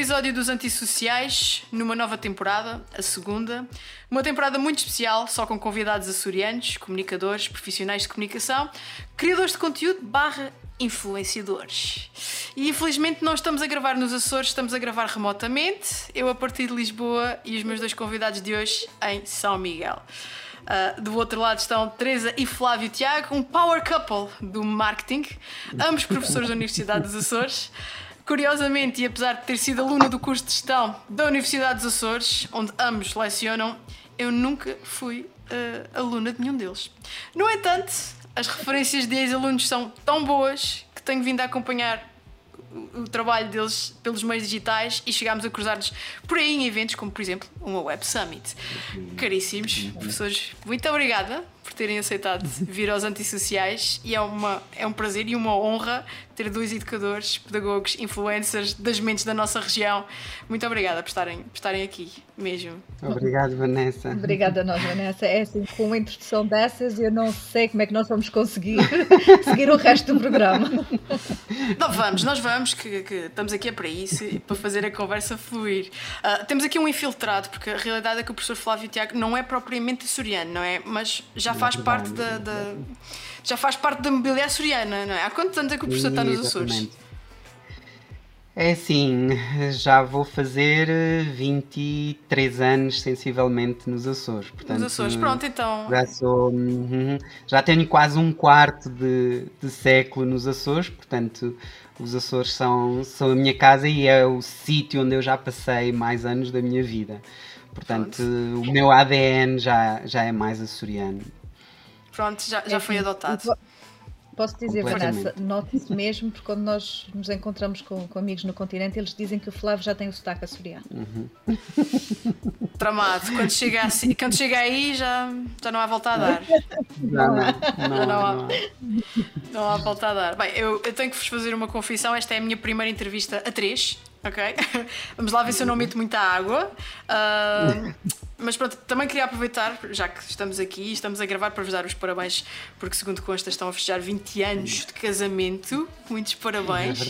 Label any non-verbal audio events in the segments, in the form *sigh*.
episódio dos Antissociais, numa nova temporada, a segunda. Uma temporada muito especial, só com convidados açorianos, comunicadores, profissionais de comunicação, criadores de conteúdo barra influenciadores. E infelizmente não estamos a gravar nos Açores, estamos a gravar remotamente, eu a partir de Lisboa e os meus dois convidados de hoje em São Miguel. Uh, do outro lado estão Teresa e Flávio Tiago, um power couple do marketing, ambos professores da Universidade dos Açores. Curiosamente, e apesar de ter sido aluna do curso de gestão da Universidade dos Açores, onde ambos lecionam, eu nunca fui uh, aluna de nenhum deles. No entanto, as referências de ex-alunos são tão boas que tenho vindo a acompanhar o, trabalho deles pelos meios digitais e chegámos a cruzar-nos por aí em eventos como, por exemplo, uma Web Summit. Caríssimos professores, muito obrigada por terem aceitado vir aos antissociais e é, uma, é um prazer e uma honra ter dois educadores, pedagogos, influencers das mentes da nossa região. Muito obrigada por estarem, por estarem aqui mesmo. Obrigado, Vanessa. Obrigada a nós, Vanessa. É assim, com uma introdução dessas, eu não sei como é que nós vamos conseguir *laughs* seguir o resto do programa. Não, vamos, nós vamos, que, que estamos aqui é para isso, para fazer a conversa fluir. Uh, temos aqui um infiltrado, porque a realidade é que o professor Flávio Tiago não é propriamente açoriano, não é? Mas já faz parte da, da já faz parte da mobília açoriana, não é? Há quantos anos é que o professor está nos Açores? É assim, já vou fazer 23 anos sensivelmente nos Açores. Portanto, nos Açores, pronto, então. Já, sou, uhum, já tenho quase um quarto de, de século nos Açores, portanto, os Açores são, são a minha casa e é o sítio onde eu já passei mais anos da minha vida. Portanto, pronto. o meu ADN já, já é mais açoriano. Pronto, já, já é foi assim, adotado. Posso dizer, Vanessa, note-se mesmo, porque quando nós nos encontramos com, com, amigos no continente, eles dizem que o Flávio já tem o sotaque açoriano. Uhum. *laughs* Tramado, quando chega, assim, quando chega aí já, já não há volta a dar. Não, não, não, não, há, não há volta a dar. Bem, eu, eu tenho que vos fazer uma confissão, esta é a minha primeira entrevista a três, ok? *laughs* Vamos lá ver se eu não meto muita água. Uh, mas pronto, também queria aproveitar, já que estamos aqui, estamos a gravar para vos dar os parabéns, porque segundo consta estão a festejar 20 anos de casamento. Muitos parabéns.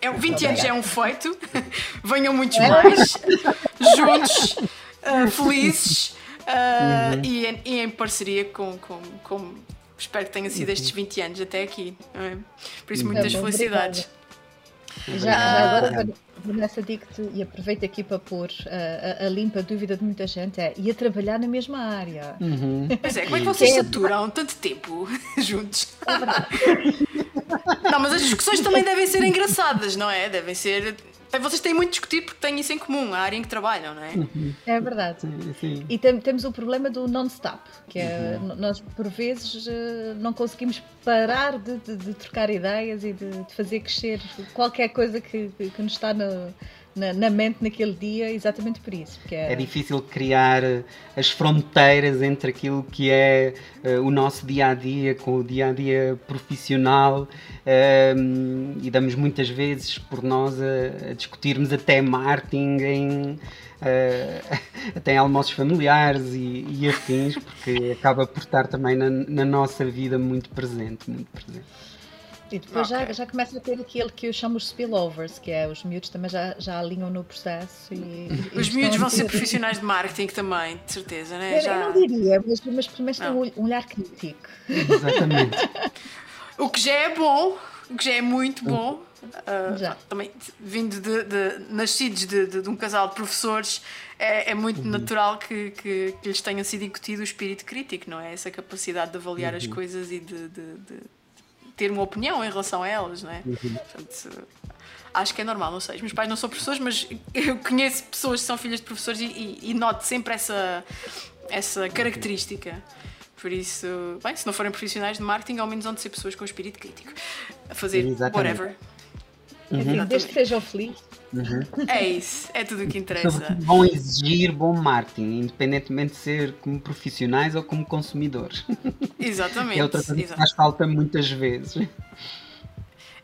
É, 20 anos é um feito. *laughs* Venham muitos mais, juntos, uh, felizes uh, uhum. e, em, e, em, parceria com, com, com. Espero que tenha sido estes 20 anos até aqui. É? Por isso, muitas é bom, felicidades. Já, já agora Vanessa, digo-te e aproveito aqui para pôr a, a, a, limpa dúvida de muita gente: é a trabalhar na mesma área. Uhum. *laughs* Pois é, como é que vocês é saturam tanto tempo *laughs* juntos? É não, mas as discussões também devem ser engraçadas, não é? Devem ser vocês têm muito a discutir porque têm isso em comum, a área em que trabalham, não é? Uhum. É verdade. Sim, sim. E tem, temos o problema do non-stop, que é uhum. nós por vezes eh, não conseguimos parar de, de, de trocar ideias e de, de, fazer crescer qualquer coisa que, que nos está no, na, na, mente naquele dia, exatamente por isso. É... é... difícil criar eh, as fronteiras entre aquilo que é uh, o nosso dia a dia com o dia a dia profissional uh, e damos muitas vezes por nós a, a discutirmos até marketing em. Uh, *laughs* até almoços familiares e, e afins, porque acaba por estar também na, na nossa vida muito presente, muito presente. E depois okay. já, já começa a ter aquilo que eu chamo os spillovers, que é os miúdos também já, já alinham no processo. E, os miúdos vão ser profissionais de marketing também, de certeza, né? Eu, já... eu não diria, mas, mas pelo menos tem um olhar crítico. Exatamente. *laughs* o que já é bom, o que já é muito bom. Uh, já. Também vindo de, de nascidos de, de, de, um casal de professores, é, é muito uhum. natural que, que, que, lhes tenha sido incutido o espírito crítico, não é? Essa capacidade de avaliar uhum. as coisas e de, de ter uma opinião em relação a elas, não é? Uhum. Portanto, acho que é normal, não sei. Os meus pais não são professores, mas eu conheço pessoas que são filhas de professores e, e, e noto sempre essa, essa característica. Por isso, bem, se não forem profissionais de marketing, ao menos vão de ser pessoas com espírito crítico. A fazer Exatamente. whatever. Uhum. Desde que sejam felizes. Uhum. É isso, é tudo o que interessa. Vão exigir bom marketing, independentemente de ser como profissionais ou como consumidores. Exatamente. É outra coisa que faz falta muitas vezes.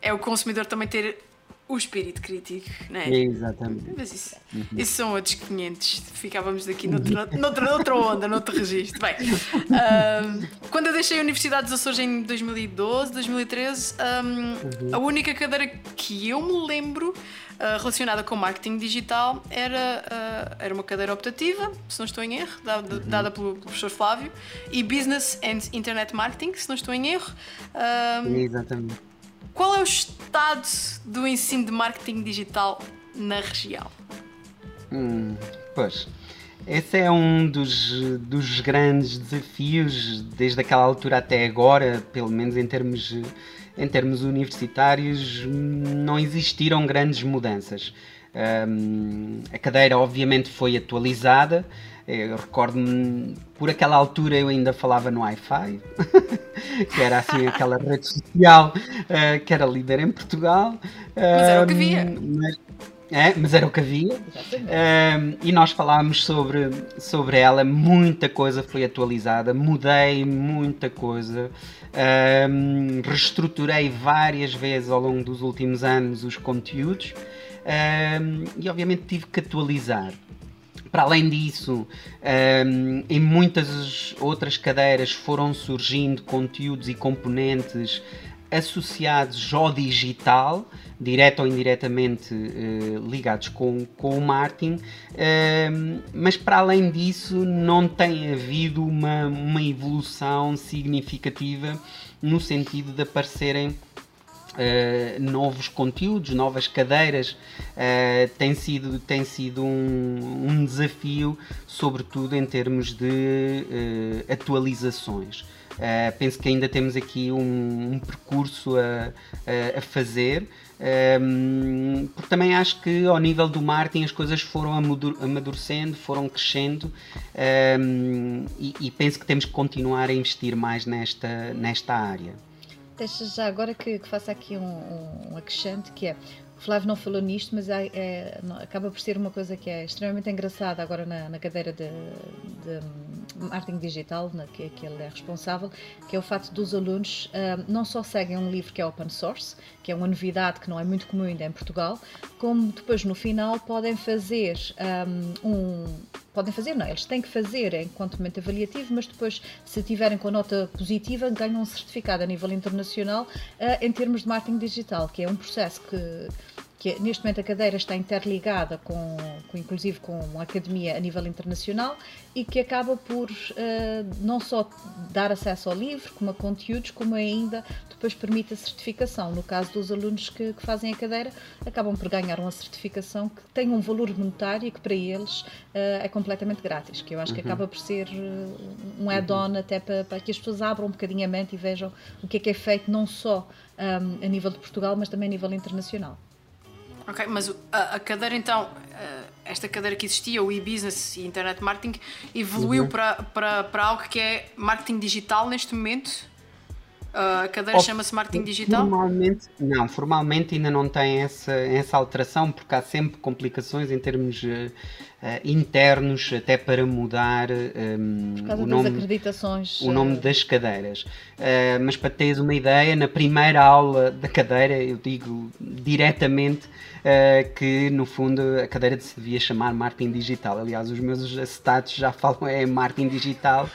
É o consumidor também ter o espírito crítico, não é? Exatamente. Mas isso, uhum. isso são outros 500. Ficávamos aqui noutra, noutra, noutra onda, noutro registro. Bem, um, quando eu deixei a Universidade dos Açores em 2012, 2013, um, uhum. a única cadeira que eu me lembro uh, relacionada com marketing digital era, uh, era uma cadeira optativa, se não estou em erro, dada, uhum. dada pelo, pelo, professor Flávio, e Business and Internet Marketing, se não estou em erro. Um, Exatamente qual é o estado do ensino de marketing digital na região? Hum, pois, esse é um dos, dos grandes desafios desde aquela altura até agora, pelo menos em termos, em termos universitários, não existiram grandes mudanças. Um, a cadeira obviamente foi atualizada, recordo-me, por aquela altura eu ainda falava no Wi-Fi, *laughs* que era assim aquela rede social uh, que era líder em Portugal. Mas era o que havia. Mas, é, mas era o que havia. Um, e nós falávamos sobre, sobre ela, muita coisa foi atualizada, mudei muita coisa, um, reestruturei várias vezes ao longo dos últimos anos os conteúdos um, e obviamente tive que atualizar. Para além disso, um, em muitas outras cadeiras foram surgindo conteúdos e componentes associados ao digital, direto ou indiretamente uh, ligados com, com o marketing, uh, mas para além disso não tem havido uma, uma evolução significativa no sentido de aparecerem Uh, novos conteúdos, novas cadeiras, uh, tem sido, tem sido um, um, desafio, sobretudo em termos de uh, atualizações. penso que ainda temos aqui um, um percurso a, a, a fazer. Um, porque também acho que ao nível do marketing as coisas foram amadurecendo, foram crescendo um, e, e penso que temos que continuar a investir mais nesta, nesta área. Deixa já agora que, que faça aqui um, um acrescente que é o Flávio não falou nisto, mas é, é, acaba por ser uma coisa que é extremamente engraçada agora na, na cadeira de, de, marketing digital, na, que, que, ele é responsável, que é o facto dos alunos uh, não só seguem um livro que é open source, que é uma novidade que não é muito comum ainda em Portugal, como depois no final podem fazer um, um podem fazer, não, eles têm que fazer enquanto momento avaliativo, mas depois, se tiverem com nota positiva, ganham um certificado a nível internacional uh, em termos de marketing digital, que é um processo que que neste momento a cadeira está interligada com, com, inclusive com uma academia a nível internacional e que acaba por uh, não só dar acesso ao livro, como a conteúdos, como ainda depois permite a certificação. No caso dos alunos que, que fazem a cadeira, acabam por ganhar uma certificação que tem um valor monetário e que para eles uh, é completamente grátis, que eu acho uhum. que acaba por ser uh, um add-on uhum. até para, para, que as pessoas abram um bocadinho a mente e vejam o que é que é feito não só um, a nível de Portugal, mas também a nível internacional. Ok, mas a, a cadeira então, eh, esta cadeira que existia, o e-business e internet marketing, evoluiu uhum. para, para, para algo que é marketing digital neste momento? a cadeira chama-se marketing digital? Formalmente, não, formalmente ainda não tem essa, essa alteração, porque há sempre complicações em termos internos, até para mudar um, o, nome, o nome das cadeiras. Uh, mas para teres uma ideia, na primeira aula da cadeira, eu digo diretamente que no fundo a cadeira se devia chamar marketing digital. Aliás, os meus acetatos já *laughs* falam é marketing digital.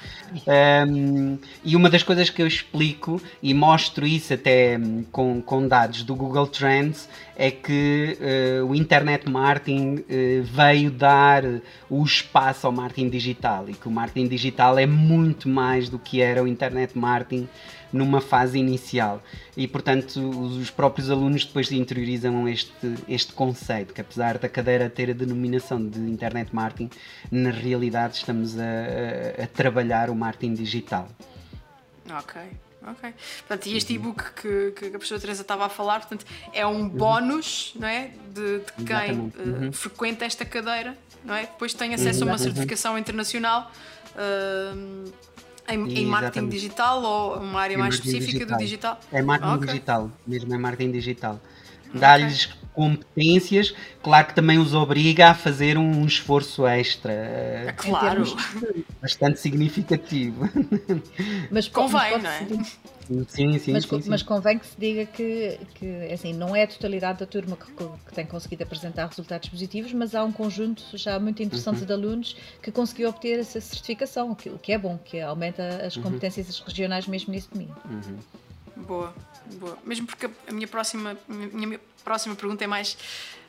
Um, e uma das coisas que eu explico e mostro isso até hum, com, com dados do Google Trends é que uh, o internet marketing uh, veio dar o espaço ao marketing digital e que o marketing digital é muito mais do que era o internet marketing numa fase inicial. E, portanto, os próprios alunos depois interiorizam este, este conceito, que apesar da cadeira ter a denominação de Internet Marketing, na realidade estamos a, a, a trabalhar o marketing digital. Ok. Ok. Portanto, e este e-book que, que a professora Teresa estava a falar, portanto, é um bónus, não é? De, de quem uh, uhum. frequenta esta cadeira, não é? Depois tem acesso a uma certificação internacional. Uh, em, em marketing digital ou uma área mais específica digital. do digital? É marketing okay. digital, mesmo é marketing digital. Dá-lhes competências, claro que também os obriga a fazer um esforço extra. É claro. Bastante significativo. *laughs* Mas convém, não é? Sim, sim, mas, sim, sim, mas convém que se diga que, que assim, não é a totalidade da turma que, que, tem conseguido apresentar resultados positivos, mas há um conjunto já muito interessante uhum. de alunos que conseguiu obter essa certificação, o que, o que é bom, que aumenta as uhum. competências uhum. regionais mesmo nesse domínio. Uhum. Boa, boa. Mesmo porque a minha próxima, minha próxima pergunta é mais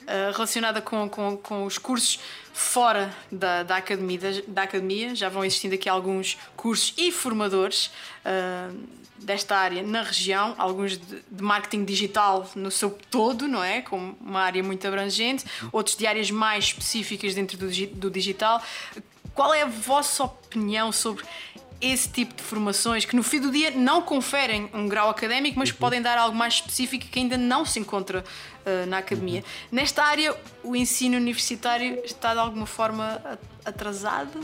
uh, relacionada com, com, com os cursos fora da, da, academia, da, da, academia. Já vão existindo aqui alguns cursos e formadores uh, desta área na região, alguns de, de, marketing digital no seu todo, não é? Como uma área muito abrangente, outros de áreas mais específicas dentro do, do digital. Qual é a vossa opinião sobre esse tipo de formações que no fim do dia não conferem um grau académico, mas uhum. podem dar algo mais específico que ainda não se encontra uh, na academia. Uhum. Nesta área, o ensino universitário está de alguma forma atrasado?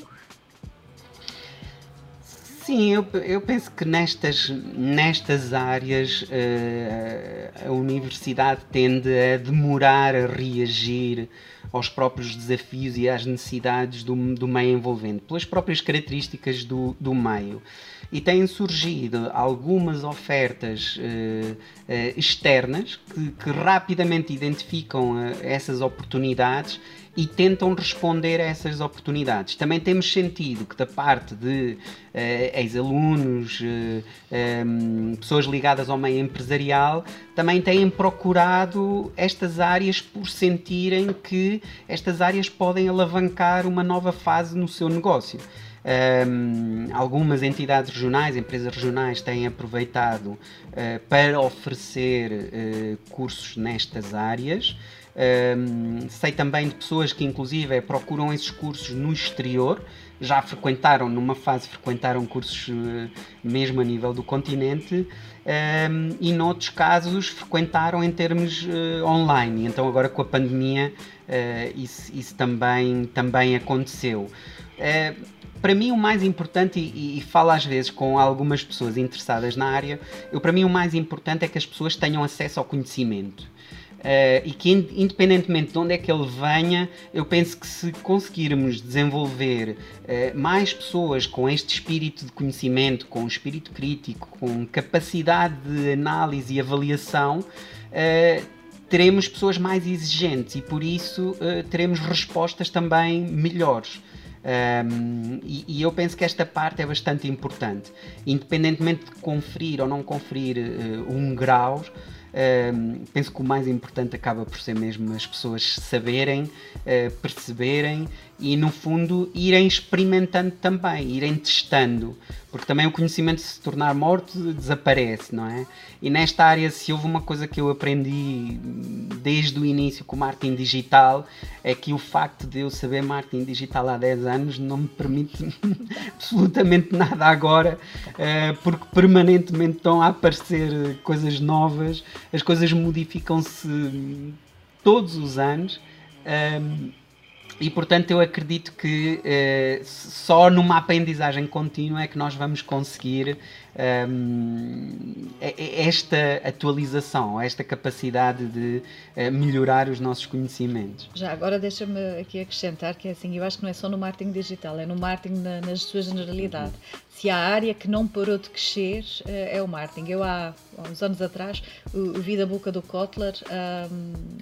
Sim, eu, eu penso que nestas, nestas áreas uh, a universidade tende a demorar a reagir aos próprios desafios e às necessidades do, do meio envolvente, pelas próprias características do, do meio. E têm surgido algumas ofertas uh, uh, externas que, que, rapidamente identificam uh, essas oportunidades e tentam responder a essas oportunidades. Também temos sentido que da parte de uh, ex-alunos, uh, eh, um, pessoas ligadas ao meio empresarial, também têm procurado estas áreas por sentirem que estas áreas podem alavancar uma nova fase no seu negócio. Um, algumas entidades regionais, empresas regionais, têm aproveitado uh, para oferecer uh, cursos nestas áreas. Um, sei também de pessoas que, inclusive, procuram esses cursos no exterior, já frequentaram, numa fase, frequentaram cursos uh, mesmo a nível do continente, um, e noutros casos frequentaram em termos uh, online. Então, agora com a pandemia, uh, isso, isso, também, também aconteceu. para mim, o mais importante, e, e falo às vezes com algumas pessoas interessadas na área, eu, para mim, o mais importante é que as pessoas tenham acesso ao conhecimento. Uh, e que independentemente de onde é que ele venha, eu penso que se conseguirmos desenvolver uh, mais pessoas com este espírito de conhecimento, com espírito crítico, com capacidade de análise e avaliação, uh, teremos pessoas mais exigentes e por isso teremos respostas também melhores. Um, e, e, eu penso que esta parte é bastante importante, independentemente de conferir ou não conferir um grau penso que o mais importante acaba por ser mesmo as pessoas saberem, uh, perceberem e, no fundo, irem experimentando também, irem testando, porque também o conhecimento se tornar morto desaparece, não é? E nesta área, se houve uma coisa que eu aprendi desde o início com marketing digital, é que o facto de eu saber marketing digital há 10 anos não me permite *laughs* absolutamente nada agora, uh, porque permanentemente estão a aparecer coisas novas, as coisas modificam-se todos os anos. Um, e portanto eu acredito que uh, só numa aprendizagem contínua é que nós vamos conseguir um, esta atualização, esta capacidade de uh, melhorar os nossos conhecimentos. Já agora deixa-me aqui acrescentar que é assim, eu acho que não é só no marketing digital, é no marketing na, na sua generalidade. Se há área que não parou de crescer, uh, é o marketing. Eu há, uns anos atrás, o, Vida Boca do Kotler. Um,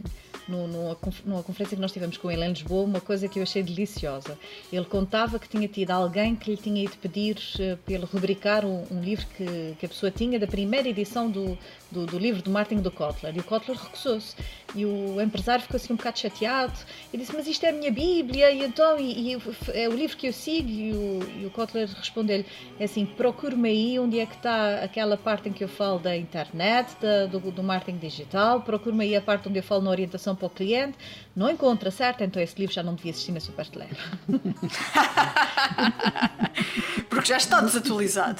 numa, numa conferência que nós tivemos com ele em Lisboa, uma coisa que eu achei deliciosa. Ele contava que tinha tido alguém que lhe tinha ido pedir uh, para ele rubricar um, um livro que, que, a pessoa tinha da primeira edição do, do, do livro do Martin do Kotler. E o Kotler recusou-se. E o empresário ficou assim um bocado chateado e disse: Mas isto é a minha Bíblia, e então e, e é o livro que eu sigo. E o, e o Kotler respondeu-lhe: É assim, procure-me aí onde é que está aquela parte em que eu falo da internet, da, do, do marketing digital, procure-me aí a parte onde eu falo na orientação para o cliente. Não encontra, certo? Então esse livro já não devia existir na Superteleira. *laughs* Porque já está desatualizado.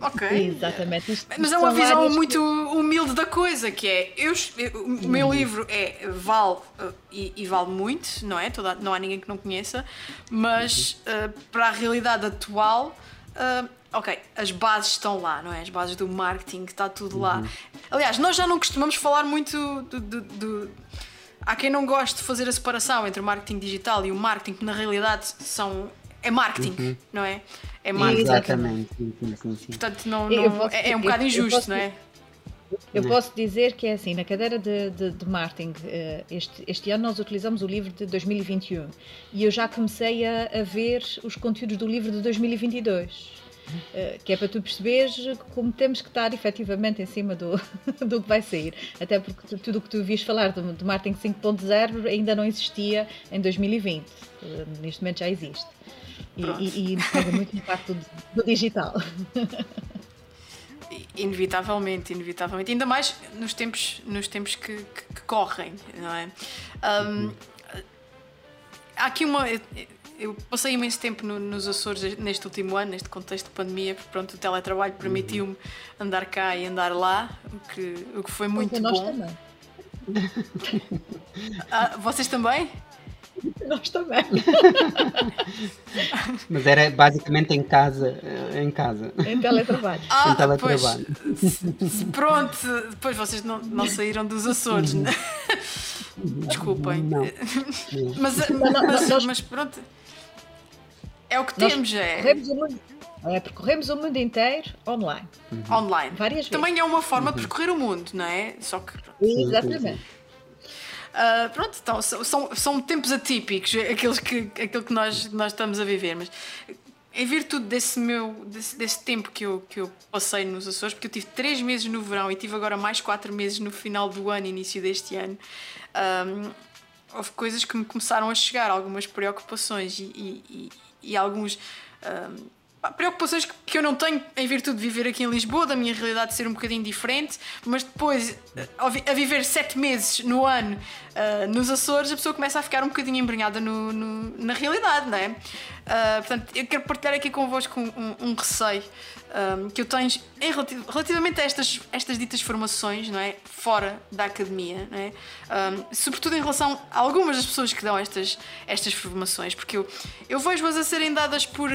Ok. *laughs* Exatamente. Mas é uma visão muito humilde da coisa, que é eu, o meu livro é vale e, e, vale muito, não é? Toda, não há ninguém que não conheça, mas uh, para a realidade atual. Uh, ok, as bases estão lá, não é? As bases do marketing, está tudo lá. Uhum. Aliás, nós já não costumamos falar muito do, do, do há quem não goste de fazer a separação entre o marketing digital e o marketing, que na realidade são, é marketing, uhum. não é? É marketing. Exatamente. Sim, sim, sim. Portanto, não, não posso, é, é, um bocado injusto, posso, não é? Eu posso dizer que é assim, na cadeira de, de, de marketing, eh, este, este, ano nós utilizamos o livro de 2021 e eu já comecei a, a ver os conteúdos do livro de 2022. Uh, que é para tu perceberes como temos que estar efetivamente em cima do, *laughs* do que vai sair. Até porque tudo o que tu vias falar do, do marketing 5.0 ainda não existia em 2020. Uh, eh, neste momento já existe. E, e, e muito impacto do, do digital. Inevitavelmente, inevitavelmente. Ainda mais nos tempos, nos tempos que, que, que correm, não é? Um, há aqui uma. Eu passei imenso tempo no, nos Açores neste último ano, neste contexto de pandemia, porque pronto, o teletrabalho permitiu-me andar cá e andar lá, o que, o que foi muito nós bom. Também. Ah, vocês também? *laughs* Nós também. *laughs* Mas era basicamente em casa, em casa. Em teletrabalho. Ah, em teletrabalho. Pois, pronto, depois vocês não, não saíram dos Açores, né? Desculpem. Não. *laughs* Mas, mas, mas, pronto. É o que temos, é. É, percorremos o mundo inteiro online. Uhum. Online. Várias vezes. Também é uma forma de percorrer o mundo, não é? Só que. Exatamente. Uh, pronto, então, são, são tempos atípicos, aqueles que, aquilo que nós, nós estamos a viver, mas em virtude desse meu desse, desse, tempo que eu, que eu passei nos Açores, porque eu tive três meses no verão e tive agora mais quatro meses no final do ano, início deste ano, um, houve coisas que me começaram a chegar, algumas preocupações e, e, e, e alguns. Um, preocupações que eu não tenho em virtude de viver aqui em Lisboa, da minha realidade ser um bocadinho diferente, mas depois, a viver sete meses no ano uh, nos Açores, a pessoa começa a ficar um bocadinho embrenhada no, no, na realidade, não é? Uh, portanto, eu quero partilhar aqui convosco um, um, receio um, que eu tenho em relativamente a estas, estas ditas formações, não é? Fora da academia, não é? Sobretudo em relação a algumas das pessoas que dão estas, estas formações, porque eu, eu vejo-as a serem dadas por,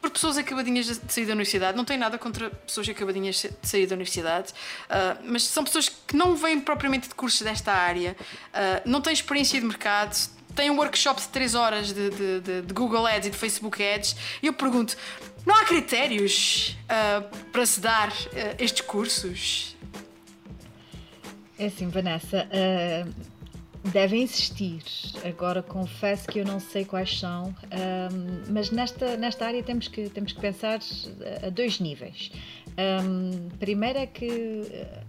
por pessoas acabadinhas de sair da universidade. Não tenho nada contra pessoas acabadinhas de sair da universidade, uh, mas são pessoas que não vêm propriamente de cursos desta área, uh, não têm experiência de mercado, tem um workshop de 3 horas de, de, de, de, Google Ads e de Facebook Ads e eu pergunto: não há critérios uh, para se dar uh, estes cursos? É assim, Vanessa, devem existir. Agora confesso que eu não sei quais são, mas nesta, nesta área temos que, temos que pensar a dois níveis. Um, primeiro é que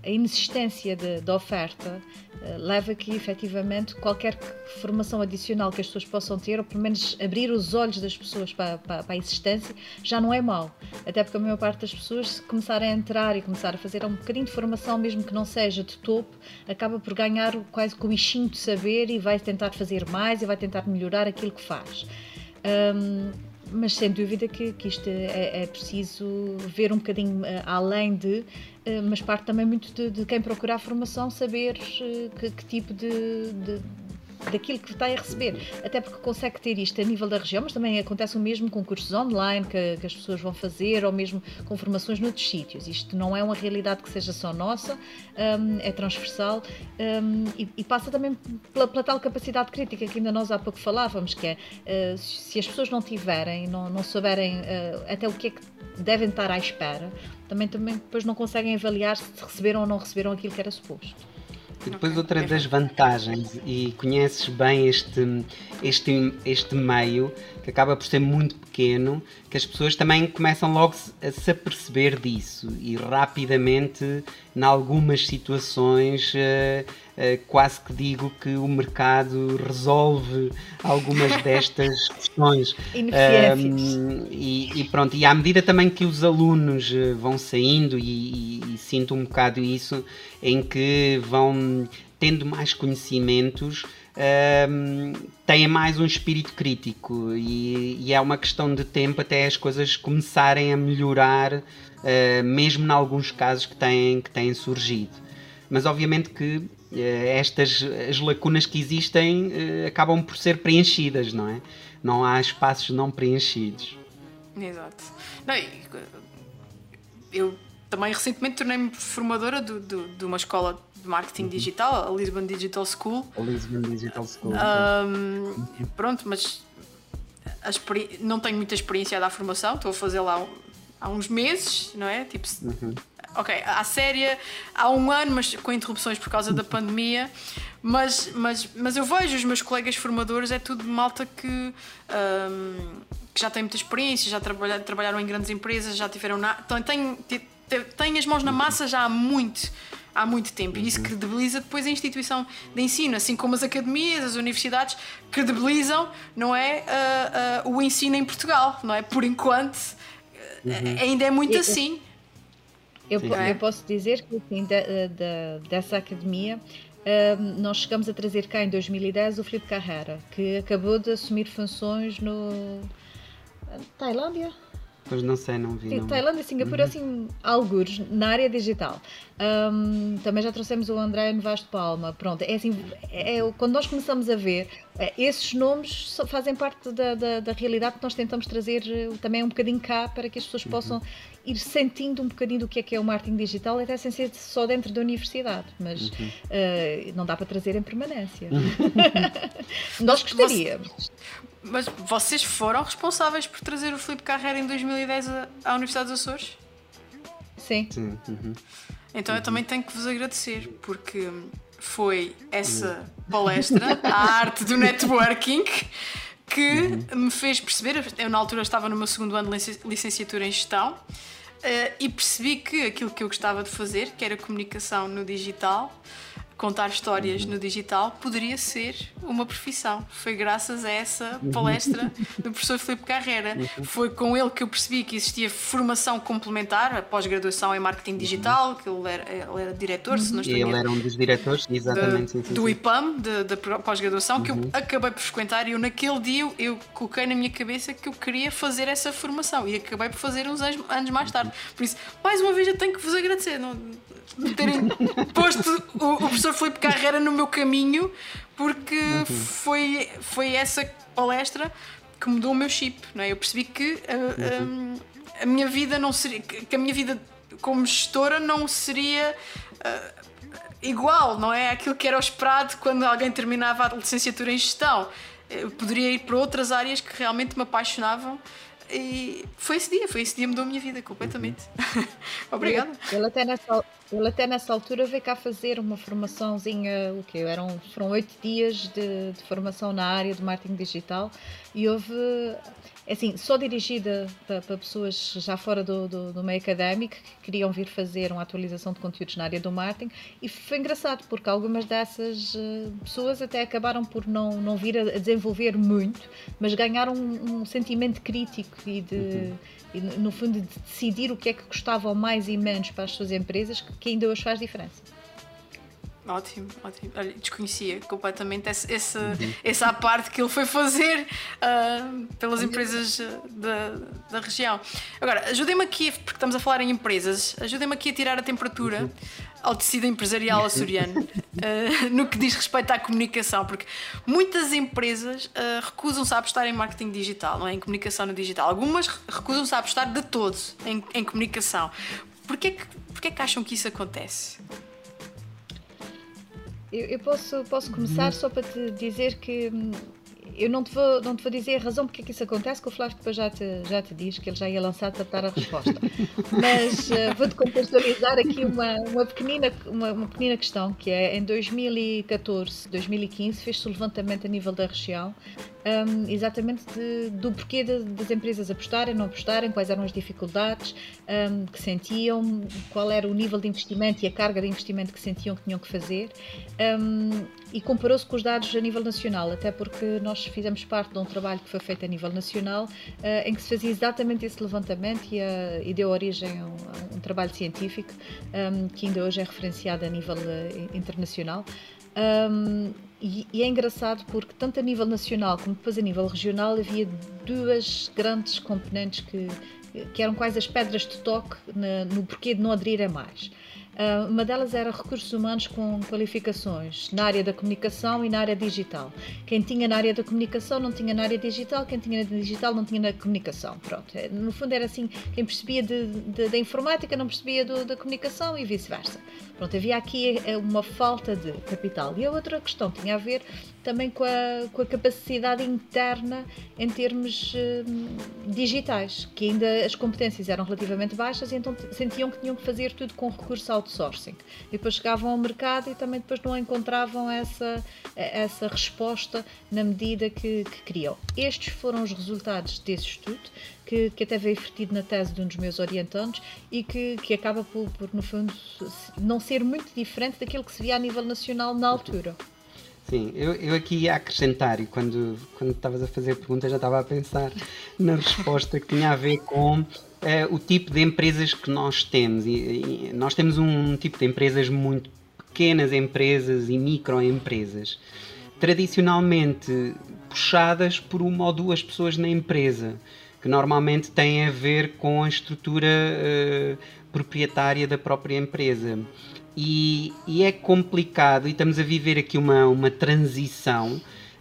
a inexistência da oferta uh, leva que efetivamente qualquer formação adicional que as pessoas possam ter, ou pelo menos abrir os olhos das pessoas para, para, para, a existência, já não é mau. Até porque a maior parte das pessoas, se começarem a entrar e começar a fazer um bocadinho de formação, mesmo que não seja de topo, acaba por ganhar quase com o bichinho de saber e vai tentar fazer mais e vai tentar melhorar aquilo que faz. Um, mas sem dúvida que, que isto é, é, preciso ver um bocadinho uh, além de, uh, mas parte também muito de, de quem procurar formação saber uh, que, que, tipo de, de daquilo que está a receber. Até porque consegue ter isto a nível da região, mas também acontece o mesmo com cursos online que, que as pessoas vão fazer ou mesmo com formações noutros sítios. Isto não é uma realidade que seja só nossa, um, é transversal um, e, e, passa também pela, pela, tal capacidade crítica que ainda nós há pouco falávamos, que é uh, se as pessoas não tiverem, não, não souberem uh, até o que é que devem estar à espera, também, também depois não conseguem avaliar se receberam ou não receberam aquilo que era suposto. E depois outra das vantagens, e conheces bem este, este, este meio, que acaba por ser muito pequeno, que as pessoas também começam logo a se aperceber disso e rapidamente, em algumas situações, uh, quase que digo que o mercado resolve algumas *laughs* destas questões. Um, e, e, pronto, e à medida também que os alunos eh, vão saindo, e, e, e sinto um bocado isso, em que vão tendo mais conhecimentos, um, têm mais um espírito crítico e, e, é uma questão de tempo até as coisas começarem a melhorar, uh, mesmo em alguns casos que têm, que têm surgido. Mas obviamente que estas as lacunas que existem uh, acabam por ser preenchidas, não é? Não há espaços não preenchidos. Exato. Não, eu também recentemente tornei-me formadora do, do, de uma escola de marketing uhum. digital, a Lisbon Digital School. A Lisbon Digital School. Um, pronto, mas não tenho muita experiência a dar formação, estou a fazer lá há uns meses, não é? Tipo, uhum. Ok, à séria há um ano, mas com interrupções por causa da pandemia. Mas, mas, mas eu vejo os meus colegas formadores, é tudo malta que, um, que já tem muita experiência, já trabalha, trabalharam em grandes empresas, já tiveram. Na, têm, têm as mãos na massa já há muito há muito tempo e isso uhum. credibiliza depois a instituição de ensino, assim como as academias, as universidades credibilizam, não é, uh, uh, o ensino em Portugal, não é? Por enquanto uhum. ainda é muito assim. Eu, eu, posso dizer que assim, de, de, dessa academia uh, nós chegamos a trazer cá em 2010 o Filipe Carrera, que acabou de assumir funções no Tailândia, Pois não sei, não vi. Não. Tailândia Singapura, uhum. assim, algures, na área digital. Um, também já trouxemos o André Novaes de Palma. Pronto, é assim, é, é, quando nós começamos a ver, é, esses nomes fazem parte da, da, da, realidade que nós tentamos trazer eh, também um bocadinho cá para que as pessoas uhum. possam ir sentindo um bocadinho do que é que é o marketing digital, até sem ser só dentro da universidade, mas uhum. uh, não dá para trazer em permanência. *laughs* nós gostaríamos. Mas vocês foram responsáveis por trazer o Felipe Carreira em 2010 à Universidade dos Açores? Sim. Sim. Uhum. Então eu também tenho que vos agradecer, porque foi essa palestra, a arte do networking, que uhum. me fez perceber. Eu, na altura, estava no meu segundo ano de licenciatura em gestão. Uh, e percebi que aquilo que eu gostava de fazer, que era comunicação no digital, contar histórias uhum. no digital poderia ser uma profissão. Foi graças a essa uhum. palestra do professor Filipe Carreira. Uhum. Foi com ele que eu percebi que existia formação complementar, a pós-graduação em marketing digital, que ele era, ele era diretor, se não estou E ele era um dos diretores, exatamente. De, do IPAM, da pós-graduação, que eu acabei por frequentar e eu naquele dia eu, eu coloquei na minha cabeça que eu queria fazer essa formação e acabei por fazer uns anos, anos mais tarde. Por isso, mais uma vez eu tenho que vos agradecer. Não, terem *laughs* posto o, o professor Filipe Carreira no meu caminho, porque foi, foi essa palestra que mudou o meu chip. Não é? Eu percebi que a, uhum. a, a minha vida não seria. que a minha vida como gestora não seria. Uh, igual, não é? Aquilo que era o esperado quando alguém terminava a licenciatura em gestão. Eu poderia ir para outras áreas que realmente me apaixonavam e foi esse dia, foi esse dia que mudou a minha vida completamente. Uhum. *laughs* Obrigada. Ele até, nessa, ele até nessa altura veio cá fazer uma formaçãozinha, o quê? Eram, foram oito dias de, de formação na área do marketing digital e houve assim, só dirigida para, para pessoas já fora do, do, do, meio académico que queriam vir fazer uma atualização de conteúdos na área do marketing e foi engraçado porque algumas dessas uh, pessoas até acabaram por não, não vir a, desenvolver muito, mas ganharam um, um sentimento crítico e de. Uhum. E, no fundo, de decidir o que é que gostavam mais e menos para as suas empresas, que ainda hoje faz diferença. Ótimo, ótimo. Olha, desconhecia completamente essa, essa, uhum. essa parte que ele foi fazer uh, pelas empresas ah, da, da região. Agora, ajudem-me aqui, porque estamos a falar em empresas, ajudem-me aqui a tirar a temperatura uhum. ao tecido empresarial açoriano uh, *laughs* no que diz respeito à comunicação, porque muitas empresas uh, recusam-se a apostar em marketing digital, não é? em comunicação no digital. Algumas recusam-se a apostar de todo em, em comunicação. Porquê que, porquê que acham que isso acontece? Eu, eu, posso, posso começar só para te dizer que hum, eu não te, vou, não te vou dizer a razão porque é que isso acontece, que o Flávio depois já te, já te diz, que ele já ia lançar para dar a resposta. *laughs* Mas uh, vou-te contextualizar aqui uma, uma, pequenina, uma, uma, pequenina questão, que é em 2014, 2015, fez-se o levantamento a nível da região um, exatamente de, do porquê de, das empresas apostarem, não apostarem, quais eram as dificuldades um, que sentiam, qual era o nível de investimento e a carga de investimento que sentiam que tinham que fazer um, e comparou-se com os dados a nível nacional, até porque nós fizemos parte de um trabalho que foi feito a nível nacional uh, em que se fazia exatamente esse levantamento e, uh, e deu origem a um, a um trabalho científico que ainda hoje é referenciado a nível uh, internacional. Um, e, e, é engraçado porque, tanto a nível nacional como depois a nível regional, havia duas grandes componentes que, que eram quase as pedras de toque na, no porquê de não aderir a mais. Uh, uma delas era recursos humanos com qualificações na área da comunicação e na área digital. Quem tinha na área da comunicação não tinha na área digital, quem tinha na digital não tinha na comunicação. Pronto, é, no fundo era assim, quem percebia da informática não percebia do, da comunicação e vice-versa. Pronto, havia aqui é, uma falta de capital. E a outra questão tinha a ver também com a, com a capacidade interna em termos uh, digitais, que ainda as competências eram relativamente baixas e então sentiam que tinham que fazer tudo com recurso outsourcing. E depois chegavam ao mercado e também depois não encontravam essa, essa resposta na medida que, que queriam. Estes foram os resultados desse estudo, que, que até veio vertido na tese de um dos meus orientantes e que, que acaba por, por, no fundo, não ser muito diferente daquilo que se via a nível nacional na altura. Sim, eu, eu aqui ia acrescentar, e quando, quando estavas a fazer a pergunta já estava a pensar *laughs* na resposta que tinha a ver com uh, o tipo de empresas que nós temos. E, e, nós temos um tipo de empresas muito pequenas empresas e microempresas, tradicionalmente puxadas por uma ou duas pessoas na empresa, que normalmente têm a ver com a estrutura uh, proprietária da própria empresa. E, e, é complicado, e estamos a viver aqui uma, uma transição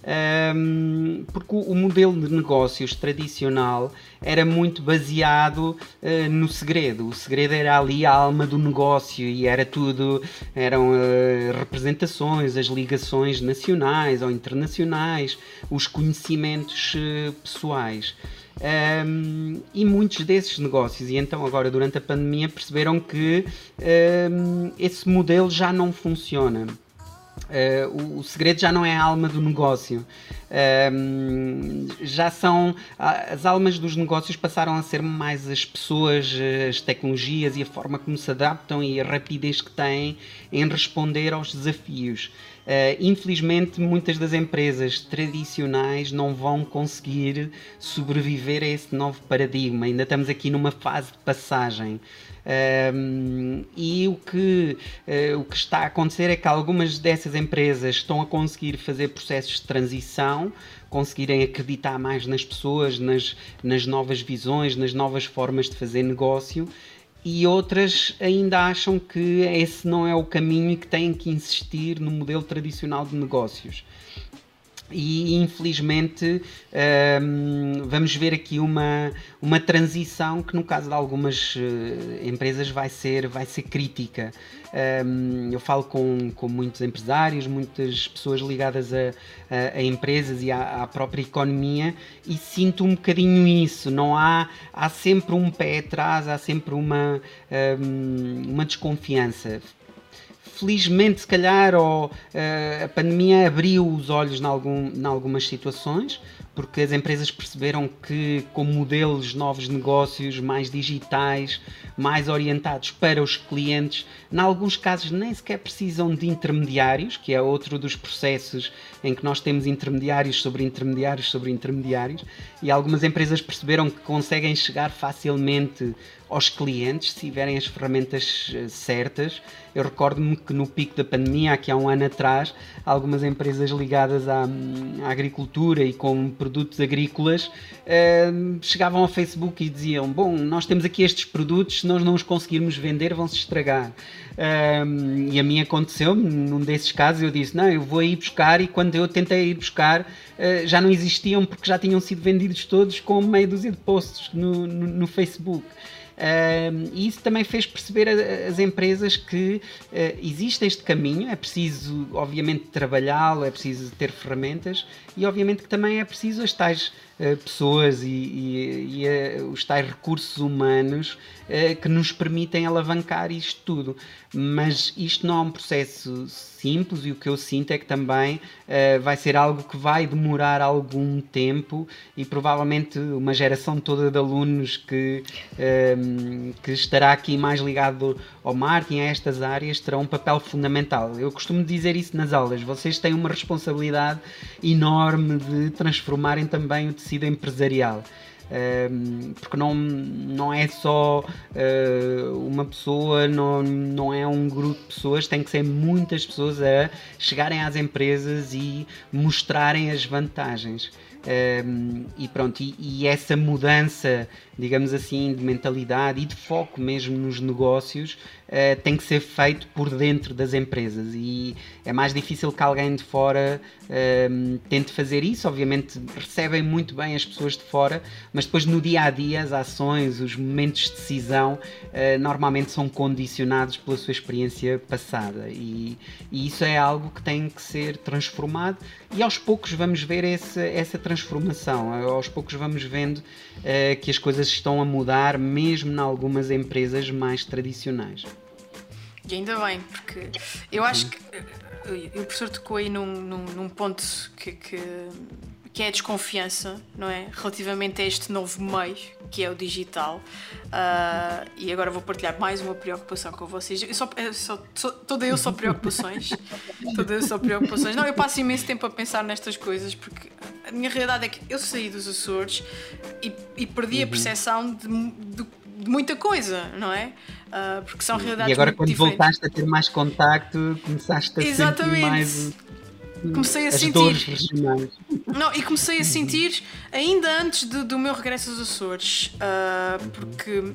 um, porque o, o, modelo de negócios tradicional era muito baseado uh, no segredo. O segredo era ali a alma do negócio e era tudo, eram uh, representações, as ligações nacionais ou internacionais, os conhecimentos uh, pessoais. Um, e muitos desses negócios, e então agora durante a pandemia perceberam que um, esse modelo já não funciona. Uh, o, o, segredo já não é a alma do negócio. Uh, já são. As almas dos negócios passaram a ser mais as pessoas, as tecnologias e a forma como se adaptam e a rapidez que têm em responder aos desafios. Uh, infelizmente, muitas das empresas tradicionais não vão conseguir sobreviver a esse novo paradigma. Ainda estamos aqui numa fase de passagem. Um, e o que, uh, o que está a acontecer é que algumas dessas empresas estão a conseguir fazer processos de transição, conseguirem acreditar mais nas pessoas, nas, nas novas visões, nas novas formas de fazer negócio e outras ainda acham que esse não é o caminho e que têm que insistir no modelo tradicional de negócios e infelizmente um, vamos ver aqui uma, uma transição que no caso de algumas uh, empresas vai ser, vai ser crítica. Um, eu falo com, com muitos empresários, muitas pessoas ligadas a, a, a empresas e à, à, própria economia e sinto um bocadinho isso. Não há, há sempre um pé atrás, há sempre uma, um, uma desconfiança felizmente, se calhar, ou, uh, a pandemia abriu os olhos em, algum, em algumas situações, porque as empresas perceberam que, com modelos novos de negócios mais digitais, mais orientados para os clientes, em alguns casos nem sequer precisam de intermediários, que é outro dos processos em que nós temos intermediários sobre intermediários sobre intermediários, e algumas empresas perceberam que conseguem chegar facilmente aos clientes se tiverem as ferramentas eh, certas. Eu recordo-me que no pico da pandemia, aqui há um ano atrás, algumas empresas ligadas à, à agricultura e com produtos agrícolas eh, chegavam ao Facebook e diziam: Bom, nós temos aqui estes produtos, se nós não os conseguirmos vender, vão se estragar. Um, e a mim aconteceu num desses casos. Eu disse: Não, eu vou ir buscar. E quando eu tentei ir buscar, uh, já não existiam porque já tinham sido vendidos todos com meia dúzia de posts no, no, no Facebook. Uh, e isso também fez perceber às empresas que uh, existe este caminho, é preciso, obviamente, trabalhá-lo, é preciso ter ferramentas e, obviamente, que também é preciso as tais uh, pessoas e, e, e os tais recursos humanos que nos permitem alavancar isto tudo. Mas isto não é um processo simples e o que eu sinto é que também vai ser algo que vai demorar algum tempo e provavelmente uma geração toda de alunos que, uh, que estará aqui mais ligado ao marketing, a estas áreas, terá um papel fundamental. Eu costumo dizer isso nas aulas, vocês têm uma responsabilidade enorme de transformarem também o tecido empresarial porque não, não é só uh, uma pessoa, não, não é um grupo de pessoas, tem que ser muitas pessoas a chegarem às empresas e mostrarem as vantagens. Um, e pronto, e, e, essa mudança, digamos assim, de mentalidade e de foco mesmo nos negócios uh, tem que ser feito por dentro das empresas e é mais difícil que alguém de fora um, tente fazer isso. Obviamente recebem muito bem as pessoas de fora, mas depois no dia a dia as ações, os momentos de decisão uh, normalmente são condicionados pela sua experiência passada e, e, isso é algo que tem que ser transformado e aos poucos vamos ver esse, essa transformação. Aos poucos vamos vendo uh, que as coisas estão a mudar, mesmo em algumas empresas mais tradicionais. E ainda bem, porque eu acho que o professor tocou aí num, num, num ponto que, que, que, é a desconfiança, não é? Relativamente a este novo meio que é o digital. Uh, e agora vou partilhar mais uma preocupação com vocês. Eu só, eu só, só, toda eu só preocupações. *laughs* toda eu só preocupações. Não, eu passo imenso tempo a pensar nestas coisas porque a minha realidade é que eu saí dos Açores e, e perdi a uhum. percepção de, de, de muita coisa, não é? Uh, porque são realidades E agora, quando diferentes. voltaste a ter mais contacto, começaste a Exatamente. sentir mais. Comecei a sentir. Não, e comecei a sentir ainda antes de, do meu regresso aos Açores, uh, porque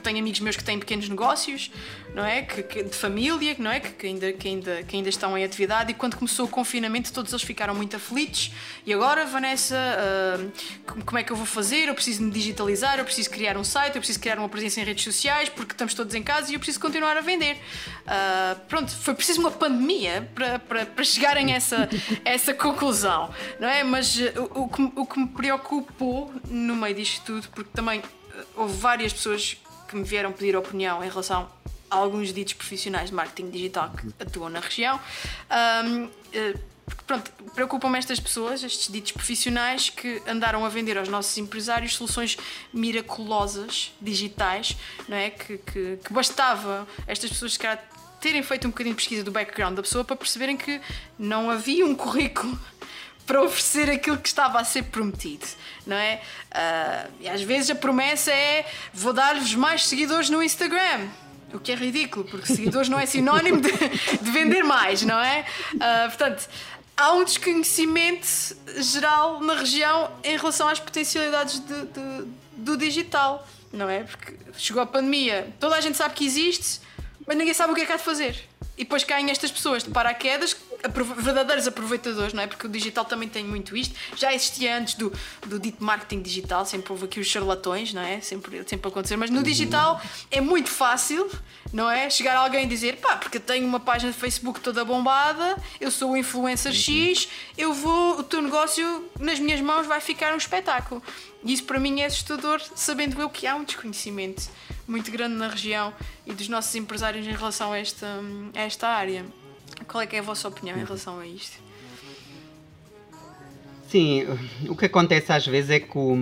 tenho amigos meus que têm pequenos negócios, não é? Que, que de família, não é? Que, que, ainda, que, ainda, que ainda estão em atividade e quando começou o confinamento todos eles ficaram muito aflitos. E agora, Vanessa, uh, como é que eu vou fazer? Eu preciso me digitalizar, eu preciso criar um site, eu preciso criar uma presença em redes sociais porque estamos todos em casa e eu preciso continuar a vender. Uh, pronto, foi preciso uma pandemia para, para, para chegarem a essa, *laughs* essa conclusão, não é? Mas o, o, o que me preocupou no meio disto tudo, porque também houve várias pessoas que me vieram pedir opinião em relação a alguns ditos profissionais de marketing digital que atuam na região. Um, eh, pronto, preocupam-me estas pessoas, estes ditos profissionais que andaram a vender aos nossos empresários soluções miraculosas digitais, não é? Que, que, que bastava estas pessoas, se calhar, terem feito um bocadinho de pesquisa do background da pessoa para perceberem que não havia um currículo para oferecer aquilo que estava a ser prometido, não é? Uh, e às vezes a promessa é vou dar-vos mais seguidores no Instagram. O que é ridículo, porque seguidores não é sinónimo de, de vender mais, não é? Uh, portanto, há um desconhecimento geral na região em relação às potencialidades de, de, do digital, não é? Porque chegou a pandemia, toda a gente sabe que existe, mas ninguém sabe o que é que há de fazer. E depois caem estas pessoas de paraquedas verdadeiros aproveitadores, não é? Porque o digital também tem muito isto. Já existia antes do, do dito marketing digital, sempre houve aqui os charlatões, não é? Sempre, sempre acontecer. Mas no digital é muito fácil, não é? Chegar alguém e dizer, pá, porque eu tenho uma página de Facebook toda bombada, eu sou o influencer X, eu vou, o teu negócio nas minhas mãos vai ficar um espetáculo. E isso para mim é assustador, sabendo eu que há um desconhecimento muito grande na região e dos nossos empresários em relação a esta, a esta área. Qual é é a vossa opinião em relação a isto? Sim, o que acontece às vezes é que o,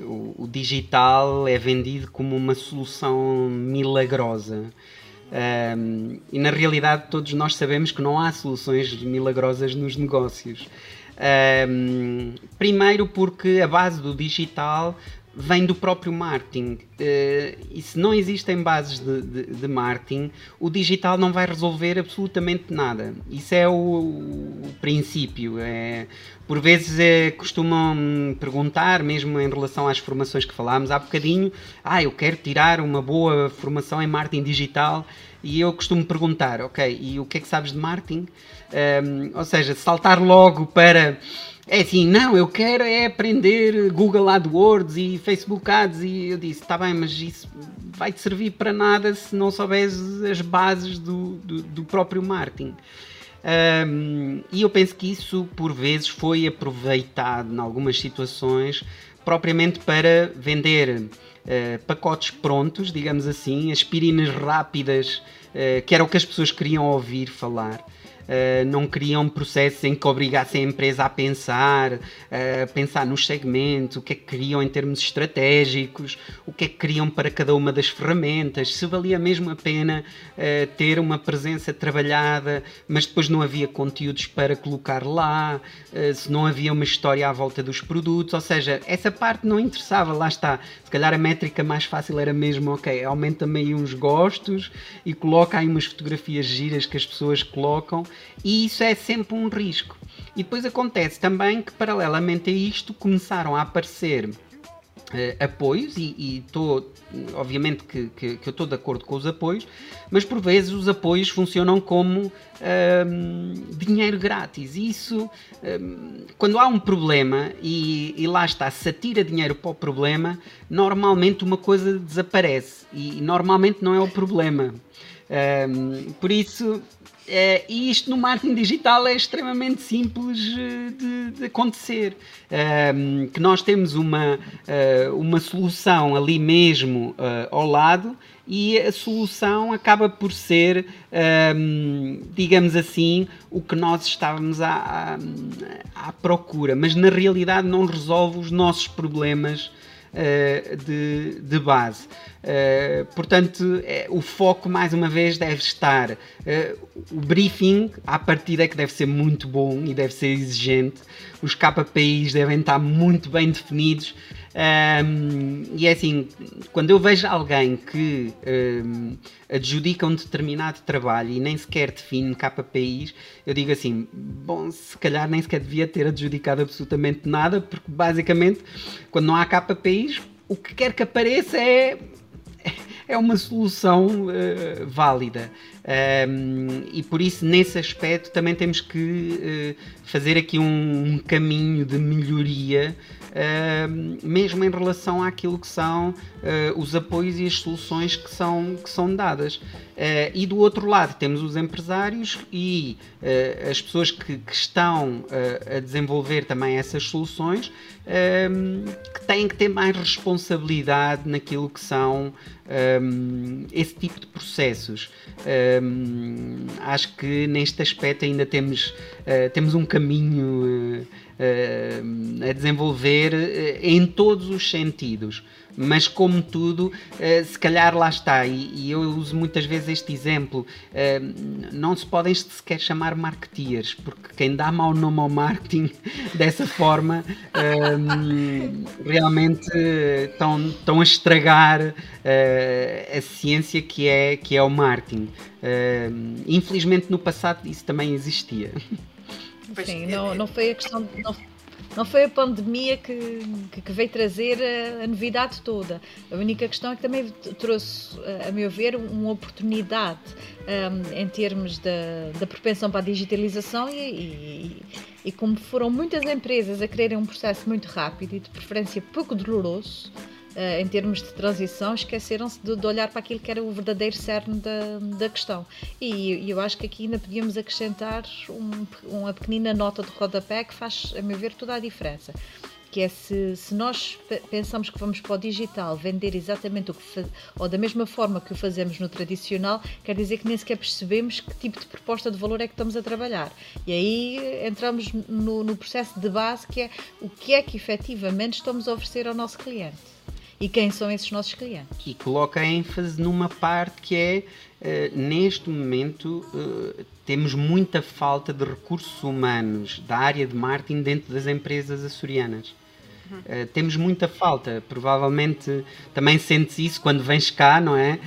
o, o digital é vendido como uma solução milagrosa. Um, e na realidade todos nós sabemos que não há soluções milagrosas nos negócios. Um, primeiro porque a base do digital vem do próprio marketing. Uh, e se não existem bases de, de, de, marketing, o digital não vai resolver absolutamente nada. Isso é o, o princípio. É, por vezes é, costumam perguntar, mesmo em relação às formações que falámos há bocadinho, ah, eu quero tirar uma boa formação em marketing digital e eu costumo perguntar, ok, e o que é que sabes de marketing? Um, ehm, ou seja, saltar logo para é assim, não, eu quero é aprender Google AdWords e Facebook Ads e eu disse, está bem, mas isso vai te servir para nada se não souberes as bases do, do, do próprio marketing. Um, e eu penso que isso por vezes foi aproveitado em algumas situações propriamente para vender uh, pacotes prontos, digamos assim, aspirinas rápidas, uh, que era o que as pessoas queriam ouvir falar. Uh, não queriam processos em que obrigassem a empresa a pensar, uh, pensar nos segmentos, o que é que queriam em termos estratégicos, o que é que queriam para cada uma das ferramentas, se valia mesmo a pena uh, ter uma presença trabalhada, mas depois não havia conteúdos para colocar lá, se não havia uma história à volta dos produtos, ou seja, essa parte não interessava, lá está. Se calhar a métrica mais fácil era mesmo, ok, aumenta-me aí uns gostos e coloca aí umas fotografias giras que as pessoas colocam e isso é sempre um risco. E depois acontece também que, paralelamente a isto, começaram a aparecer Uh, apoios e estou obviamente que, que, que eu estou de acordo com os apoios mas por vezes os apoios funcionam como uh, dinheiro grátis. E isso uh, quando há um problema e, e, lá está se atira dinheiro para o problema normalmente uma coisa desaparece. E normalmente não é o problema. Por isso Uh, e isto no marketing digital é extremamente simples eh, de, de acontecer. Uh, que nós temos uma, uh, uma solução ali mesmo ao lado e a solução acaba por ser, ehm, digamos assim, o que nós estávamos à, à, à, procura, mas na realidade não resolve os nossos problemas de, de base. Uh, portanto, é, o foco mais uma vez deve estar. Uh, o briefing, à partida, que deve ser muito bom e deve ser exigente. Os KPIs devem estar muito bem definidos. Um, e é assim, quando eu vejo alguém que um, adjudica um determinado trabalho e nem sequer define KPIs, eu digo assim: bom, se calhar nem sequer devia ter adjudicado absolutamente nada, porque basicamente, quando não há KPIs, o que quer que apareça é é uma solução uh, válida. Um, e por isso, nesse aspecto, também temos que uh, fazer aqui um, um, caminho de melhoria, mesmo em relação àquilo que são os apoios e as soluções que são, que são dadas. e do outro lado, temos os empresários e as pessoas que, que estão a desenvolver também essas soluções, que têm que ter mais responsabilidade naquilo que são um, esse tipo de processos. Um, acho que neste aspecto ainda temos, uh, temos um caminho uh, a desenvolver uh, em todos os sentidos mas como tudo, eh, se calhar lá está, e, eu uso muitas vezes este exemplo, eh, não se podem sequer chamar marketeers, porque quem dá mau nome ao marketing *laughs* dessa forma eh, realmente estão, estão a estragar a ciência que é, que é o marketing. Infelizmente no passado isso também existia. *laughs* Sim, não, não foi a questão de, não, não foi a pandemia que, que, veio trazer a, a, novidade toda. A única questão é que também trouxe, a meu ver, uma oportunidade um, em termos da, da propensão para a digitalização e, e, e, como foram muitas empresas a quererem um processo muito rápido e de preferência pouco doloroso, em termos de transição, esqueceram-se de, de, olhar para aquilo que era o verdadeiro cerne da, da questão. E, e, eu acho que aqui ainda podíamos acrescentar um, uma pequenina nota de rodapé que faz, a meu ver, toda a diferença. Que é se, se nós pensamos que vamos para o digital vender exatamente o que faz, ou da mesma forma que o fazemos no tradicional, quer dizer que nem sequer percebemos que tipo de proposta de valor é que estamos a trabalhar. E aí entramos no, no processo de base que é o que é que efetivamente estamos a oferecer ao nosso cliente e quem são esses nossos clientes. E coloca ênfase numa parte que é, uh, neste momento, uh, temos muita falta de recursos humanos da área de marketing dentro das empresas açorianas. Uh, temos muita falta, provavelmente também sentes isso quando vens cá, não é?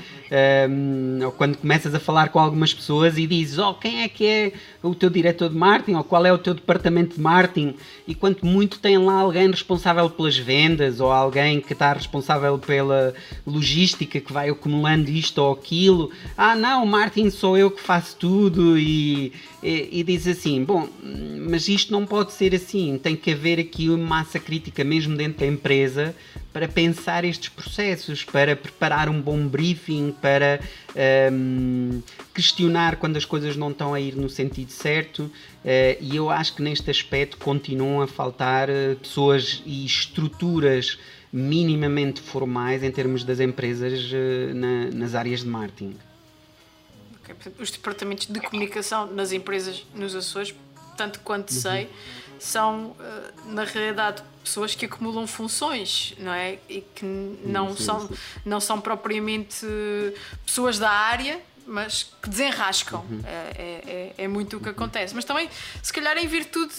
Um, ou quando começas a falar com algumas pessoas e dizes, oh, quem é que é o teu diretor de marketing, ou qual é o teu departamento de marketing, e quanto muito tem lá alguém responsável pelas vendas, ou alguém que está responsável pela logística, que vai acumulando isto ou aquilo, ah não, marketing sou eu que faço tudo, e, e, diz assim, bom, mas isto não pode ser assim, tem que haver aqui uma massa crítica mesmo dentro da empresa, para pensar estes processos, para preparar um bom briefing, para um, questionar quando as coisas não estão a ir no sentido certo. Uh, e eu acho que neste aspecto continuam a faltar uh, pessoas e estruturas minimamente formais em termos das empresas uh, na, nas áreas de marketing. Okay. Os departamentos de comunicação nas empresas nos Açores, tanto quanto uhum. sei, são, na realidade, pessoas que acumulam funções, não é? E que não, sim, são, sim. não são propriamente pessoas da área, mas que desenrascam. Uhum. É, é, é, muito o que acontece. Mas também, se calhar, em virtude,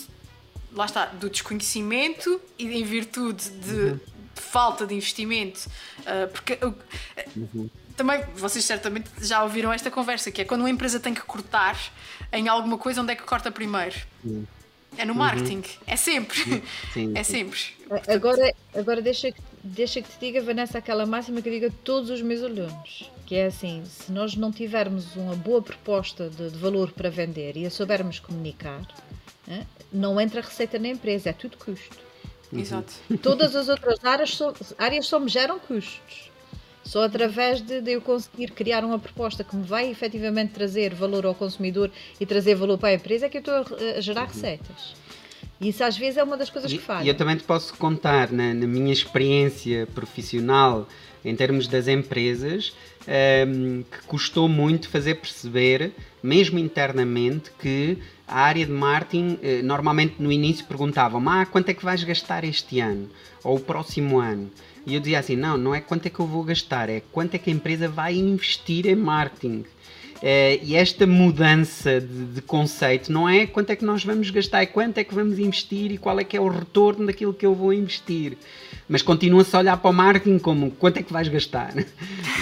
lá está, do desconhecimento e em virtude de, uhum. de falta de investimento, uh, porque. Uh, uhum também vocês certamente já ouviram esta conversa, que é quando uma empresa tem que cortar em alguma coisa, onde é que corta primeiro? Sim. É no uhum. marketing, uhum. é sempre. Sim, *laughs* é sempre. Agora, agora deixa, deixa que te diga, Vanessa, aquela máxima que eu digo a todos os meus alunos, que é assim, se nós não tivermos uma boa proposta de, de valor para vender e a soubermos comunicar, não entra receita na empresa, é tudo custo. Exato. Todas as outras áreas só, áreas só me geram custos. Só através de, de, eu conseguir criar uma proposta que me vai efetivamente trazer valor ao consumidor e trazer valor para a empresa é que eu estou a, a gerar uhum. receitas. Isso às vezes é uma das coisas que falha. E eu também te posso contar, na, na minha experiência profissional, em termos das empresas, um, ehm, que custou muito fazer perceber, mesmo internamente, que a área de marketing, eh, normalmente no início perguntavam ah, quanto é que vais gastar este ano? Ou o próximo ano? E eu dizia assim: não, não é quanto é que eu vou gastar, é quanto é que a empresa vai investir em marketing. Uh, e esta mudança de, de, conceito não é quanto é que nós vamos gastar, é quanto é que vamos investir e qual é que é o retorno daquilo que eu vou investir mas continua-se a olhar para o marketing como quanto é que vais gastar. *laughs*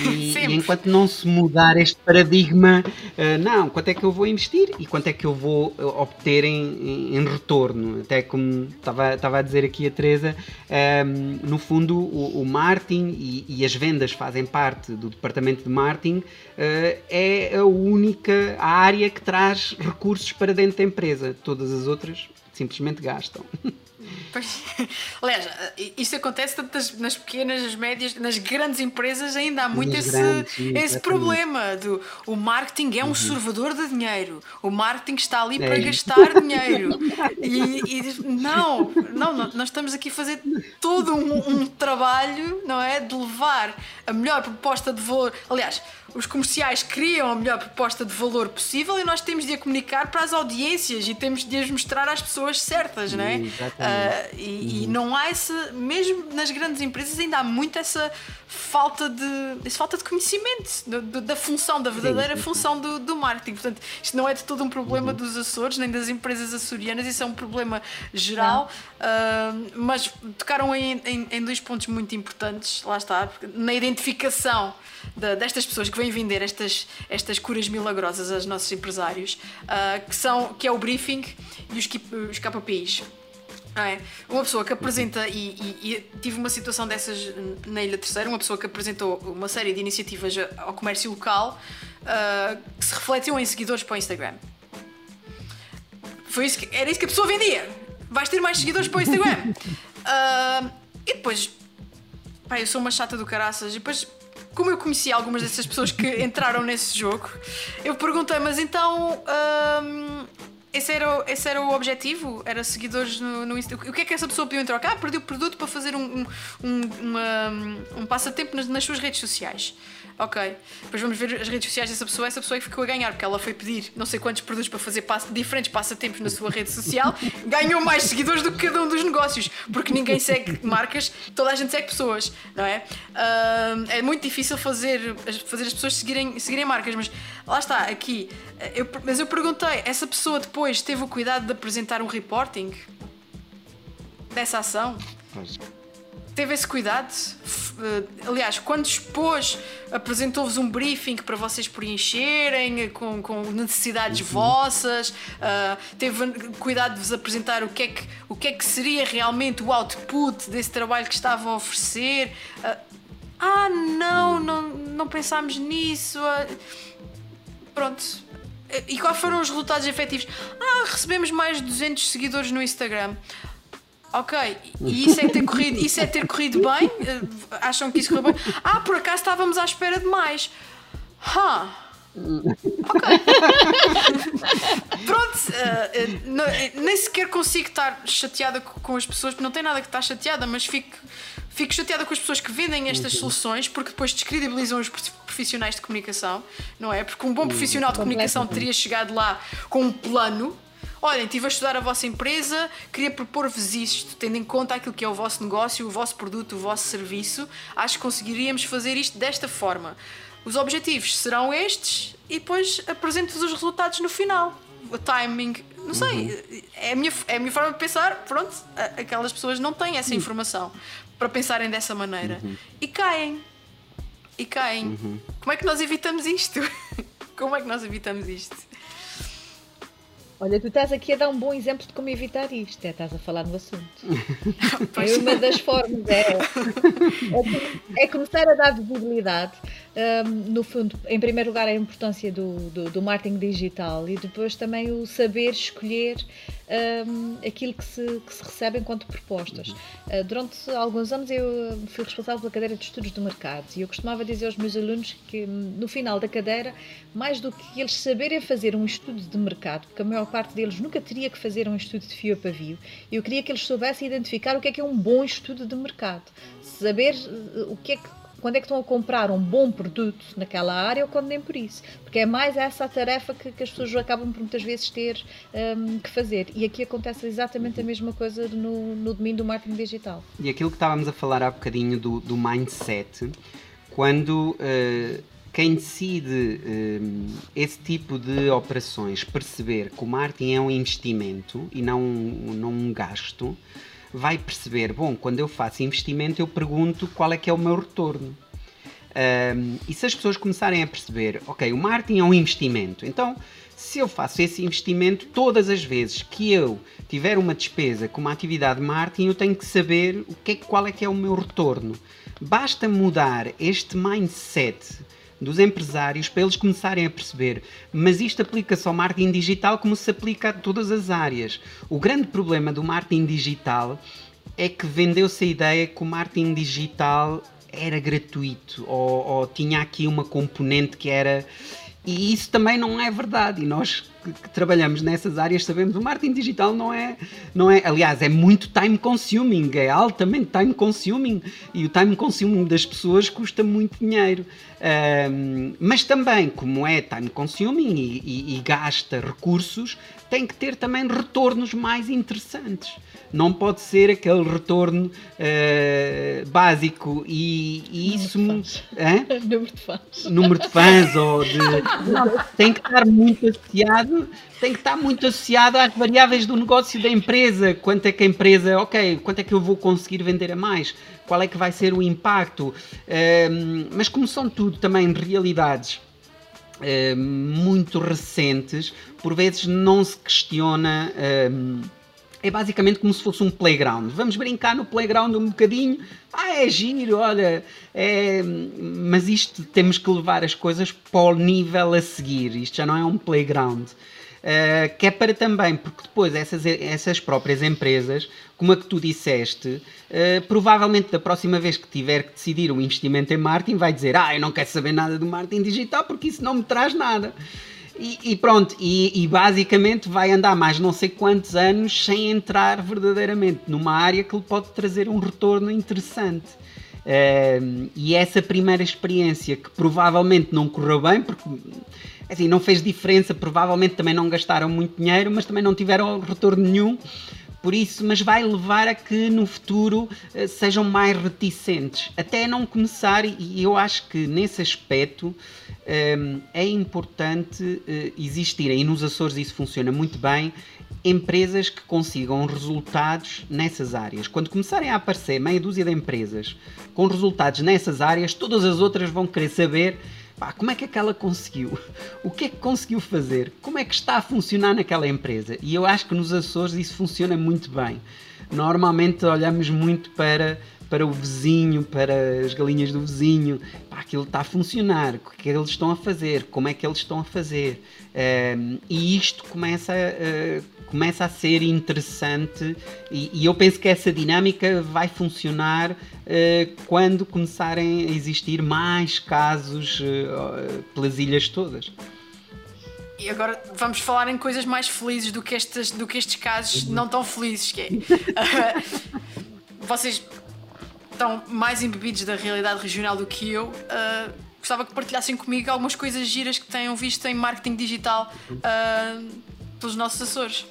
E, e enquanto não se mudar este paradigma, uh, não, quanto é que eu vou investir e quanto é que eu vou eh, obter em, em retorno. Até como estava, estava a dizer aqui a Teresa, um, ehm, no fundo o, o marketing e, e, as vendas fazem parte do departamento de marketing, uh, é a única área que traz recursos para dentro da empresa. Todas as outras simplesmente gastam. Pois, *laughs* aliás, isto acontece tanto nas pequenas, nas médias, nas grandes empresas ainda há muito esse, grandes, esse problema do o marketing é um uhum. servidor de dinheiro, o marketing está ali é para gastar dinheiro *laughs* e, e, não, não, nós estamos aqui a fazer todo um, um trabalho, não é, de levar a melhor proposta de valor, aliás os comerciais criam a melhor proposta de valor possível e nós temos de a comunicar para as audiências e temos de as mostrar às pessoas certas, não é? Uh, e, uhum. e, não há essa, mesmo nas grandes empresas, ainda há muito essa falta de, essa falta de conhecimento do, do, da função, da verdadeira sim, função do, do, marketing. Portanto, isto não é de todo um problema uhum. dos Açores nem das empresas açorianas, isso é um problema geral. Uh, mas tocaram em, em, em dois pontos muito importantes, lá está, na identificação de, destas pessoas que vêm vender estas, estas curas milagrosas aos nossos empresários, uh, que, são, que é o briefing e os, os KPIs. É, uma pessoa que apresenta, e, e, e, tive uma situação dessas na Ilha Terceira, uma pessoa que apresentou uma série de iniciativas ao comércio local uh, que se refletiam em seguidores para o Instagram. Foi isso que, era isso que a pessoa vendia. Vais ter mais seguidores para o Instagram. Uh, *laughs* e depois, pá, eu sou uma chata do caraças, e depois como eu conheci algumas dessas pessoas que *laughs* entraram nesse jogo, eu perguntei, mas então. Um, esse era, esse era o objetivo? Era seguidores no, no Instagram? O que é que essa pessoa pediu em troca? Ah, perdeu o produto para fazer um, um, uma, um passatempo nas, nas suas redes sociais. Ok. Depois vamos ver as redes sociais dessa pessoa. Essa pessoa é que ficou a ganhar, porque ela foi pedir não sei quantos produtos para fazer passo, diferentes passatempos na sua rede social, *laughs* ganhou mais seguidores do que cada um dos negócios, porque ninguém segue marcas, toda a gente segue pessoas, não é? Uh, é muito difícil fazer, fazer as pessoas seguirem, seguirem marcas, mas lá está, aqui. Eu, mas eu perguntei, essa pessoa depois teve o cuidado de apresentar um reporting dessa ação? teve esse cuidado. Eh, aliás, quando expôs, apresentou-vos um briefing para vocês preencherem com, com necessidades uhum. vossas, uh, teve cuidado de vos apresentar o que, é que, o que é que seria realmente o output desse trabalho que estava a oferecer. Uh, ah, não, não, não pensámos nisso. Uh, pronto. E quais foram os resultados efetivos? Ah, recebemos mais de 200 seguidores no Instagram. Ok, e isso é ter corrido, isso é ter corrido bem? Uh, acham que isso correu bem? Ah, por acaso estávamos à espera de mais. Huh. Ok. Pronto, uh, uh, nem sequer consigo estar chateada com as pessoas, porque não tem nada que estar chateada, mas fico, fico chateada com as pessoas que vendem estas soluções porque depois descredibilizam os profissionais de comunicação, não é? Porque um bom profissional de comunicação teria chegado lá com um plano olhem, estive a estudar a vossa empresa, queria propor-vos isto, tendo em conta aquilo que é o vosso negócio, o vosso produto, o vosso serviço, acho que conseguiríamos fazer isto desta forma. Os objetivos serão estes e depois apresento-vos os resultados no final. O timing, não sei, uhum. é, a minha, é a minha forma de pensar. Pronto, aquelas pessoas não têm essa informação para pensarem dessa maneira uhum. e caem. E caem. Uhum. como é que nós evitamos isto? *laughs* Como é que nós evitamos isto? Olha, tu estás aqui a dar um bom exemplo de como evitar isto. É, estás a falar no assunto. *laughs* é uma das formas. É, é, é começar a dar visibilidade. Um, no fundo, em primeiro lugar, a importância do, do, do, marketing digital e depois também o saber escolher um, aquilo que se, que se recebe enquanto propostas. Uh, durante alguns anos eu fui responsável pela cadeira de estudos do mercado e eu costumava dizer aos meus alunos que no final da cadeira, mais do que eles saberem fazer um estudo de mercado, porque a maior parte deles nunca teria que fazer um estudo de fio a pavio, eu queria que eles soubessem identificar o que é que é um bom estudo de mercado. Saber uh, o que é que quando é que estão a comprar um bom produto naquela área ou quando nem por isso. Porque é mais essa a tarefa que, que as pessoas acabam por muitas vezes ter um, que fazer. E aqui acontece exatamente a mesma coisa no, no domínio do marketing digital. E aquilo que estávamos a falar há bocadinho do, do mindset, quando uh, quem decide uh, esse tipo de operações perceber que o marketing é um investimento e não, não um gasto, vai perceber, bom, quando eu faço investimento eu pergunto qual é que é o meu retorno. Um, e se as pessoas começarem a perceber, ok, o marketing é um investimento, então se eu faço esse investimento, todas as vezes que eu tiver uma despesa com uma atividade de marketing, eu tenho que saber o que é, qual é que é o meu retorno. Basta mudar este mindset dos empresários para eles começarem a perceber, mas isto aplica-se ao marketing digital como se aplica a todas as áreas. O grande problema do marketing digital é que vendeu-se a ideia que o marketing digital era gratuito ou, ou tinha aqui uma componente que era e isso também não é verdade. E nós que, que, trabalhamos nessas áreas sabemos o marketing digital não é, não é, aliás, é muito time consuming, é altamente time consuming e o time consuming das pessoas custa muito dinheiro. Um, mas também, como é time consuming e, e, e gasta recursos, tem que ter também retornos mais interessantes. Não pode ser aquele retorno uh, básico e, e isso. *laughs* Número de fãs. Número de fãs ou de. Não, tem que estar muito associado. Tem que estar muito associado às variáveis do negócio da empresa. Quanto é que a empresa, ok, quanto é que eu vou conseguir vender a mais? Qual é que vai ser o impacto? Uh, mas como são tudo também realidades uh, muito recentes, por vezes não se questiona. Uh, é basicamente como se fosse um playground. Vamos brincar no playground um bocadinho. Ah, é giro, olha. É... Mas isto temos que levar as coisas para o nível a seguir. Isto já não é um playground. Uh, que é para também, porque depois essas, essas próprias empresas, como a que tu disseste, uh, provavelmente da próxima vez que tiver que decidir um investimento em marketing, vai dizer: Ah, eu não quero saber nada do marketing digital porque isso não me traz nada. E, e pronto, e, e, basicamente vai andar mais não sei quantos anos sem entrar verdadeiramente numa área que lhe pode trazer um retorno interessante. Uh, e essa primeira experiência que provavelmente não correu bem, porque assim, não fez diferença, provavelmente também não gastaram muito dinheiro, mas também não tiveram retorno nenhum. Por isso, mas vai levar a que no futuro uh, sejam mais reticentes, até não começar, e eu acho que nesse aspecto um, é importante uh, existirem, e nos Açores isso funciona muito bem, empresas que consigam resultados nessas áreas. Quando começarem a aparecer meia dúzia de empresas com resultados nessas áreas, todas as outras vão querer saber Pá, como é que aquela conseguiu? O que é que conseguiu fazer? Como é que está a funcionar naquela empresa? E eu acho que nos Açores isso funciona muito bem. Normalmente olhamos muito para, para o vizinho, para as galinhas do vizinho. Pá, aquilo está a funcionar. O que é que eles estão a fazer? Como é que eles estão a fazer? Um, e isto começa a, começa a ser interessante e, e, eu penso que essa dinâmica vai funcionar uh, quando começarem a existir mais casos uh, pelas ilhas todas. E agora vamos falar em coisas mais felizes do que, estas, do que estes casos uhum. não tão felizes, que é. Uh, *laughs* vocês estão mais embebidos da realidade regional do que eu. Uh, gostava que partilhassem comigo algumas coisas giras que tenham visto em marketing digital uh, pelos nossos Açores.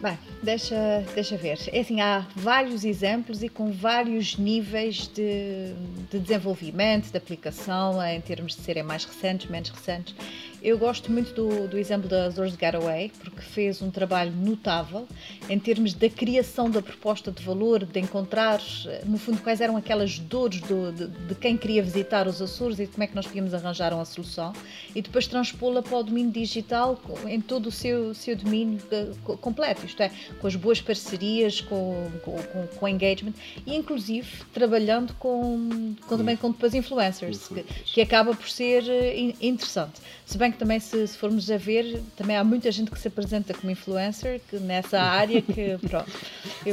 Bem, deixa, deixa ver. É assim, há vários exemplos e com vários níveis de, de desenvolvimento, de aplicação, em termos de serem mais recentes, menos recentes. Eu gosto muito do, do exemplo da Azores Getaway, porque fez um trabalho notável em termos da criação da proposta de valor, de encontrar, no fundo, quais eram aquelas dores do, de, de, quem queria visitar os Açores e como é que nós podíamos arranjar uma solução, e depois transpô-la para o domínio digital em todo o seu, seu domínio eh, completo, isto é, com as boas parcerias, com, com, com, com engagement e, inclusive, trabalhando com, com também com depois influencers, que, que acaba por ser eh, interessante. Se bem que também, se, se, formos a ver, também há muita gente que se apresenta como influencer que nessa área que, *laughs* pronto.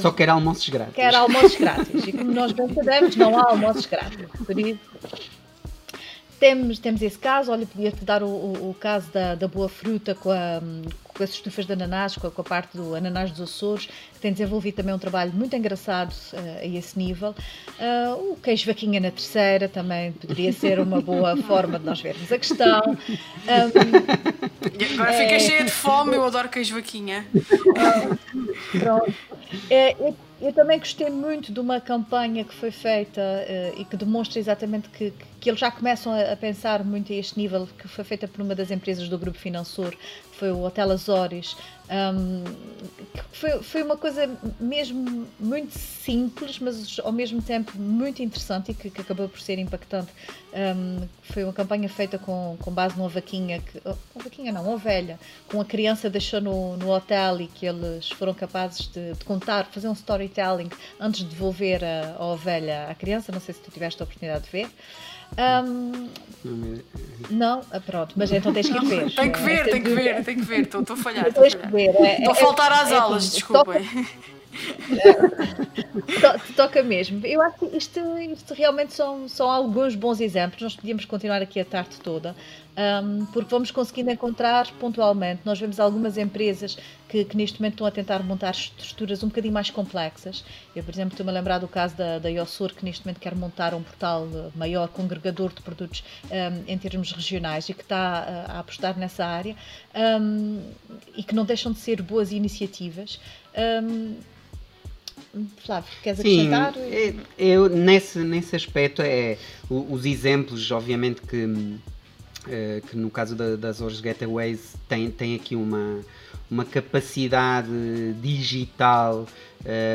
Só quer almoços grátis. Quer almoços grátis. E como nós bem sabemos, não há almoços grátis. Por isso, temos, temos esse caso, olha, podia-te dar o, o, o, caso da, da boa fruta com, a, com as estufas de ananás, com a, com a, parte do ananás dos Açores, que tem desenvolvido também um trabalho muito engraçado uh, a esse nível. Uh, o queijo vaquinha na terceira também poderia ser uma boa *laughs* forma de nós vermos a questão. Um, agora é... fica cheia de fome, eu adoro queijo vaquinha. pronto. É, é eu também gostei muito de uma campanha que foi feita uh, e que demonstra exatamente que, que eles já começam a, pensar muito a este nível, que foi feita por uma das empresas do Grupo Financeiro, foi o Hotel Azores. Um, foi, foi uma coisa mesmo muito simples, mas ao mesmo tempo muito interessante e que, que acabou por ser impactante. Um, foi uma campanha feita com, com base numa vaquinha, que, oh, uma vaquinha não, uma ovelha, com a criança deixou no, no hotel e que eles foram capazes de, de contar, fazer um storytelling antes de devolver a, a ovelha à criança. Não sei se tu tiveste a oportunidade de ver. Um, não, ah, pronto, mas então tens que ver. tem que ver, tem que ver, tem que ver, estou a falhar. Estou a, a faltar às é, aulas, é, desculpem. *laughs* toca mesmo. Eu acho que isto, isto realmente são, são alguns bons exemplos. Nós podíamos continuar aqui a tarde toda, um, porque vamos conseguindo encontrar pontualmente. Nós vemos algumas empresas que, que, neste momento estão a tentar montar estruturas um bocadinho mais complexas. Eu, por exemplo, estou-me a lembrar do caso da, da Yossur, que neste momento quer montar um portal maior, congregador de produtos um, em termos regionais e que está a, a apostar nessa área um, e que não deixam de ser boas iniciativas. Flávio, queres acrescentar? Sim, é, eu, nesse, nesse aspecto, é os exemplos, obviamente, que, eh, que no caso da, das Ores Getaways tem, tem aqui uma, uma capacidade digital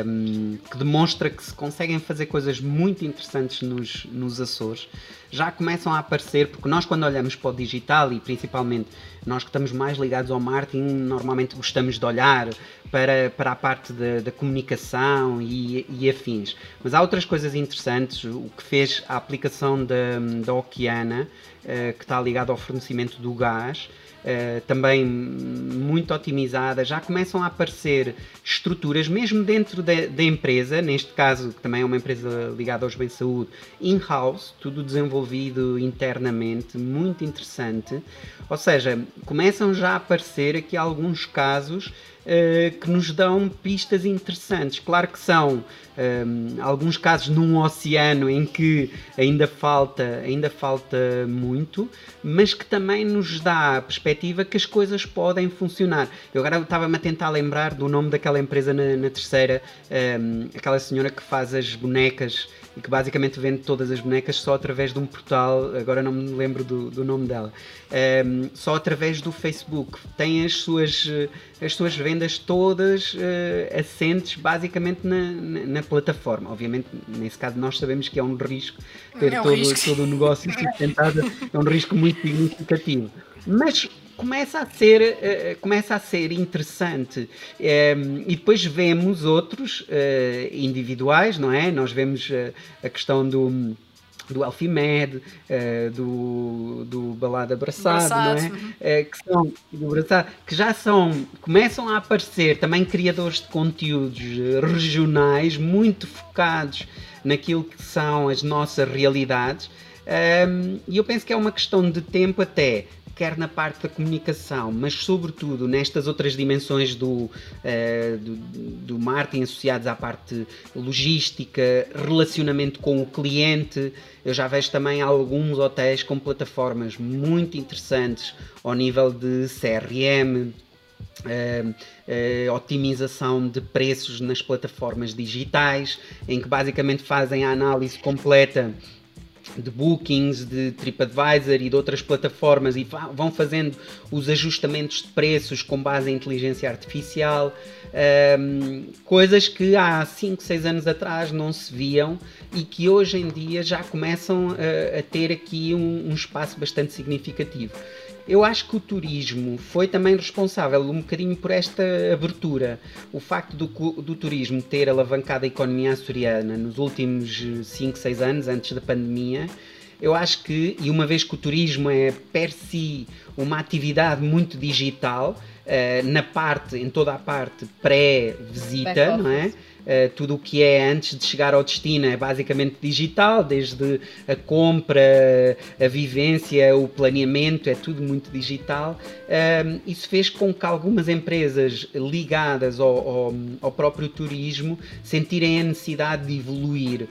um, que demonstra que se conseguem fazer coisas muito interessantes nos, nos Açores. Já começam a aparecer, porque nós, quando olhamos para o digital e principalmente nós que estamos mais ligados ao marketing, normalmente gostamos de olhar para, para a parte da, da comunicação e, e, afins. Mas há outras coisas interessantes. O que fez a aplicação da, da Oceana, uh, que está ligada ao fornecimento do gás. Uh, também muito otimizada, já começam a aparecer estruturas, mesmo dentro da, da, empresa, neste caso, que também é uma empresa ligada aos bens de saúde, in-house, tudo desenvolvido internamente, muito interessante. Ou seja, começam já a aparecer aqui alguns casos uh, que nos dão pistas interessantes. Claro que são um, alguns casos num oceano em que ainda falta, ainda falta muito, mas que também nos dá a perspectiva que as coisas podem funcionar. Eu agora estava-me a tentar lembrar do nome daquela empresa na, na terceira, um, aquela senhora que faz as bonecas e que basicamente vende todas as bonecas só através de um portal, agora não me lembro do, do nome dela, um, só através do Facebook. Tem as suas, as suas vendas todas uh, assentes basicamente na, na, na, plataforma. Obviamente, nesse caso, nós sabemos que é um risco ter é um todo, risco. todo o negócio sustentado, é um risco muito significativo. Mas começa a ser, uh, começa a ser interessante. Um, ehm, e depois vemos outros uh, individuais, não é? Nós vemos a questão do do Alfimed, uh, do, do Balada Abraçado, não é? Uh, que, são, do Abraçado, que já são, começam a aparecer também criadores de conteúdos regionais muito focados naquilo que são as nossas realidades. Um, ehm, e eu penso que é uma questão de tempo até quer na parte da comunicação, mas sobretudo nestas outras dimensões do, uh, do, do, marketing associados à parte logística, relacionamento com o cliente. Eu já vejo também alguns hotéis com plataformas muito interessantes ao nível de CRM, Uh, uh, otimização de preços nas plataformas digitais, em que basicamente fazem a análise completa de bookings, de TripAdvisor e de outras plataformas e vão fazendo os ajustamentos de preços com base em inteligência artificial, um, coisas que há 5, 6 anos atrás não se viam e que hoje em dia já começam a, a ter aqui um, um espaço bastante significativo. Eu acho que o turismo foi também responsável um bocadinho por esta abertura. O facto do, do turismo ter alavancado a economia açoriana nos últimos 5, 6 anos, antes da pandemia, eu acho que, e uma vez que o turismo é per si uma atividade muito digital, uh, na parte, em toda a parte pré-visita, não é? Uh, tudo o que é antes de chegar ao destino é basicamente digital, desde a compra, a vivência, o planeamento, é tudo muito digital. Uh, isso fez com que algumas empresas ligadas ao, ao, ao próprio turismo sentirem a necessidade de evoluir.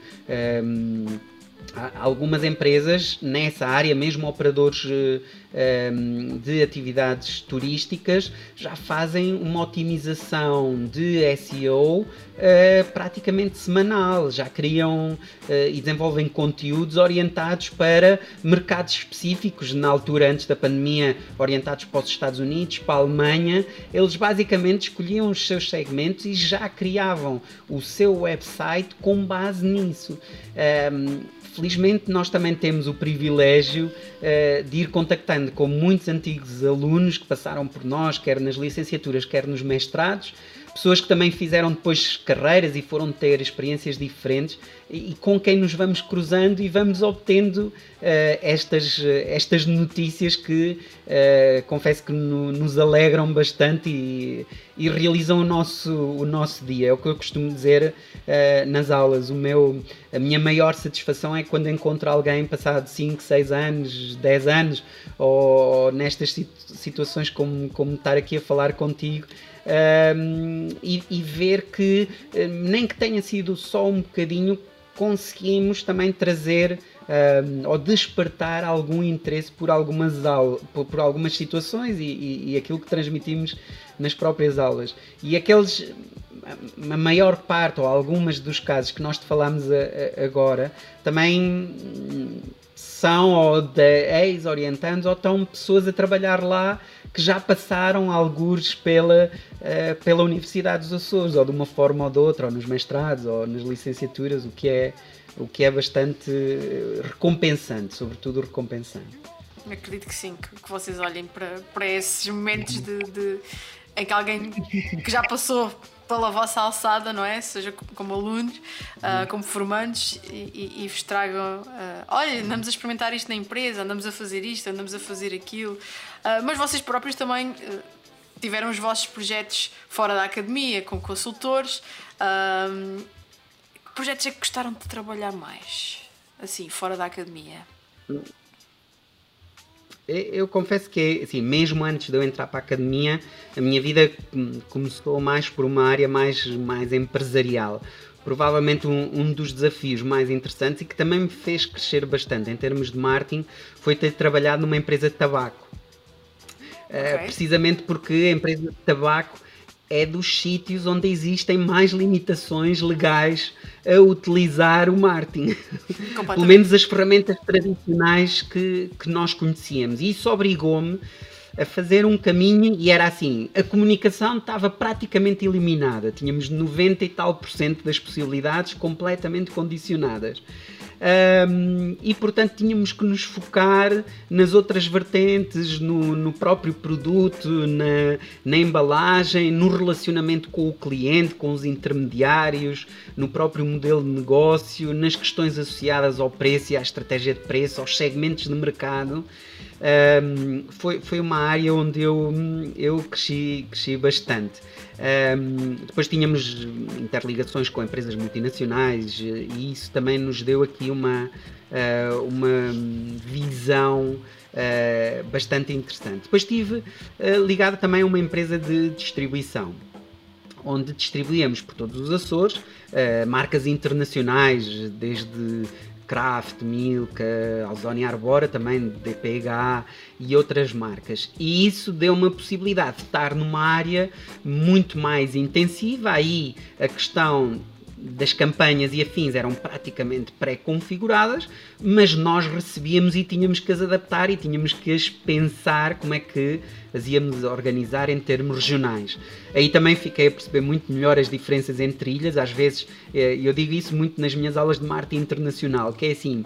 Uh, algumas empresas nessa área, mesmo operadores uh, de atividades turísticas, já fazem uma otimização de SEO eh, praticamente semanal, já criam uh, e desenvolvem conteúdos orientados para mercados específicos, na altura antes da pandemia, orientados para os Estados Unidos, para a Alemanha. Eles basicamente escolhiam os seus segmentos e já criavam o seu website com base nisso. Um, felizmente nós também temos o privilégio uh, de ir contactando com muitos antigos alunos que passaram por nós, quer nas licenciaturas, quer nos mestrados, pessoas que também fizeram depois carreiras e foram ter experiências diferentes e, e com quem nos vamos cruzando e vamos obtendo uh, estas, estas notícias que uh, confesso que no, nos alegram bastante e, e, realizam o nosso, o nosso dia. É o que eu costumo dizer uh, nas aulas. O meu, a minha maior satisfação é quando encontro alguém passado 5, 6 anos, 10 anos ou, ou nestas situações como, como estar aqui a falar contigo um, e, e, ver que, nem que tenha sido só um bocadinho, conseguimos também trazer um, ou despertar algum interesse por algumas aulas, por, algumas situações e, e, e, aquilo que transmitimos nas próprias aulas. E aqueles, a maior parte ou algumas dos casos que nós te falamos a, a, agora, também são ou de ex-orientandos ou estão pessoas a trabalhar lá que já passaram alguns pela, uh, pela Universidade dos Açores, ou de uma forma ou de outra, ou nos mestrados, ou nas licenciaturas, o que é, o que é bastante recompensante, sobretudo recompensante. Acredito que sim, que, que vocês olhem para, para esses momentos de, de, em que alguém que já passou pela vossa alçada, não é? Seja como alunos, uh, como formandos, e, e, vos tragam: uh, olha, andamos a experimentar isto na empresa, andamos a fazer isto, andamos a fazer aquilo. Uh, mas vocês próprios também tiveram os vossos projetos fora da academia, com consultores. que projetos é que gostaram de trabalhar mais, assim, fora da academia? Eu confesso que, assim, mesmo antes de eu entrar para a academia, a minha vida começou mais por uma área mais, mais empresarial. Provavelmente um, um dos desafios mais interessantes e que também me fez crescer bastante em termos de marketing foi ter trabalhado numa empresa de tabaco. Okay. Uh, precisamente porque a empresa de tabaco é dos sítios onde existem mais limitações legais a utilizar o marketing. Pelo menos as ferramentas tradicionais que, que nós conhecíamos. E isso obrigou-me a fazer um caminho e era assim, a comunicação estava praticamente eliminada, tínhamos 90 e tal por cento das possibilidades completamente condicionadas. Um, e portanto tínhamos que nos focar nas outras vertentes, no, no próprio produto, na, na, embalagem, no relacionamento com o cliente, com os intermediários, no próprio modelo de negócio, nas questões associadas ao preço e à estratégia de preço, aos segmentos de mercado. Um, foi, foi uma área onde eu, eu cresci, cresci bastante. Um, depois tínhamos interligações com empresas multinacionais e isso também nos deu aqui uma, uh, uma visão uh, bastante interessante. Depois estive uh, ligado também a uma empresa de distribuição, onde distribuíamos por todos os Açores marcas internacionais, desde Kraft, Milka, Alzoni Arbora, também DPH e outras marcas. E isso deu uma possibilidade de estar numa área muito mais intensiva. Aí a questão das campanhas e afins eram praticamente pré-configuradas, mas nós recebíamos e tínhamos que as adaptar e tínhamos que as pensar como é que as íamos organizar em termos regionais. Aí também fiquei a perceber muito melhor as diferenças entre ilhas, às vezes, eh, eu digo isso muito nas minhas aulas de marketing internacional, que é assim,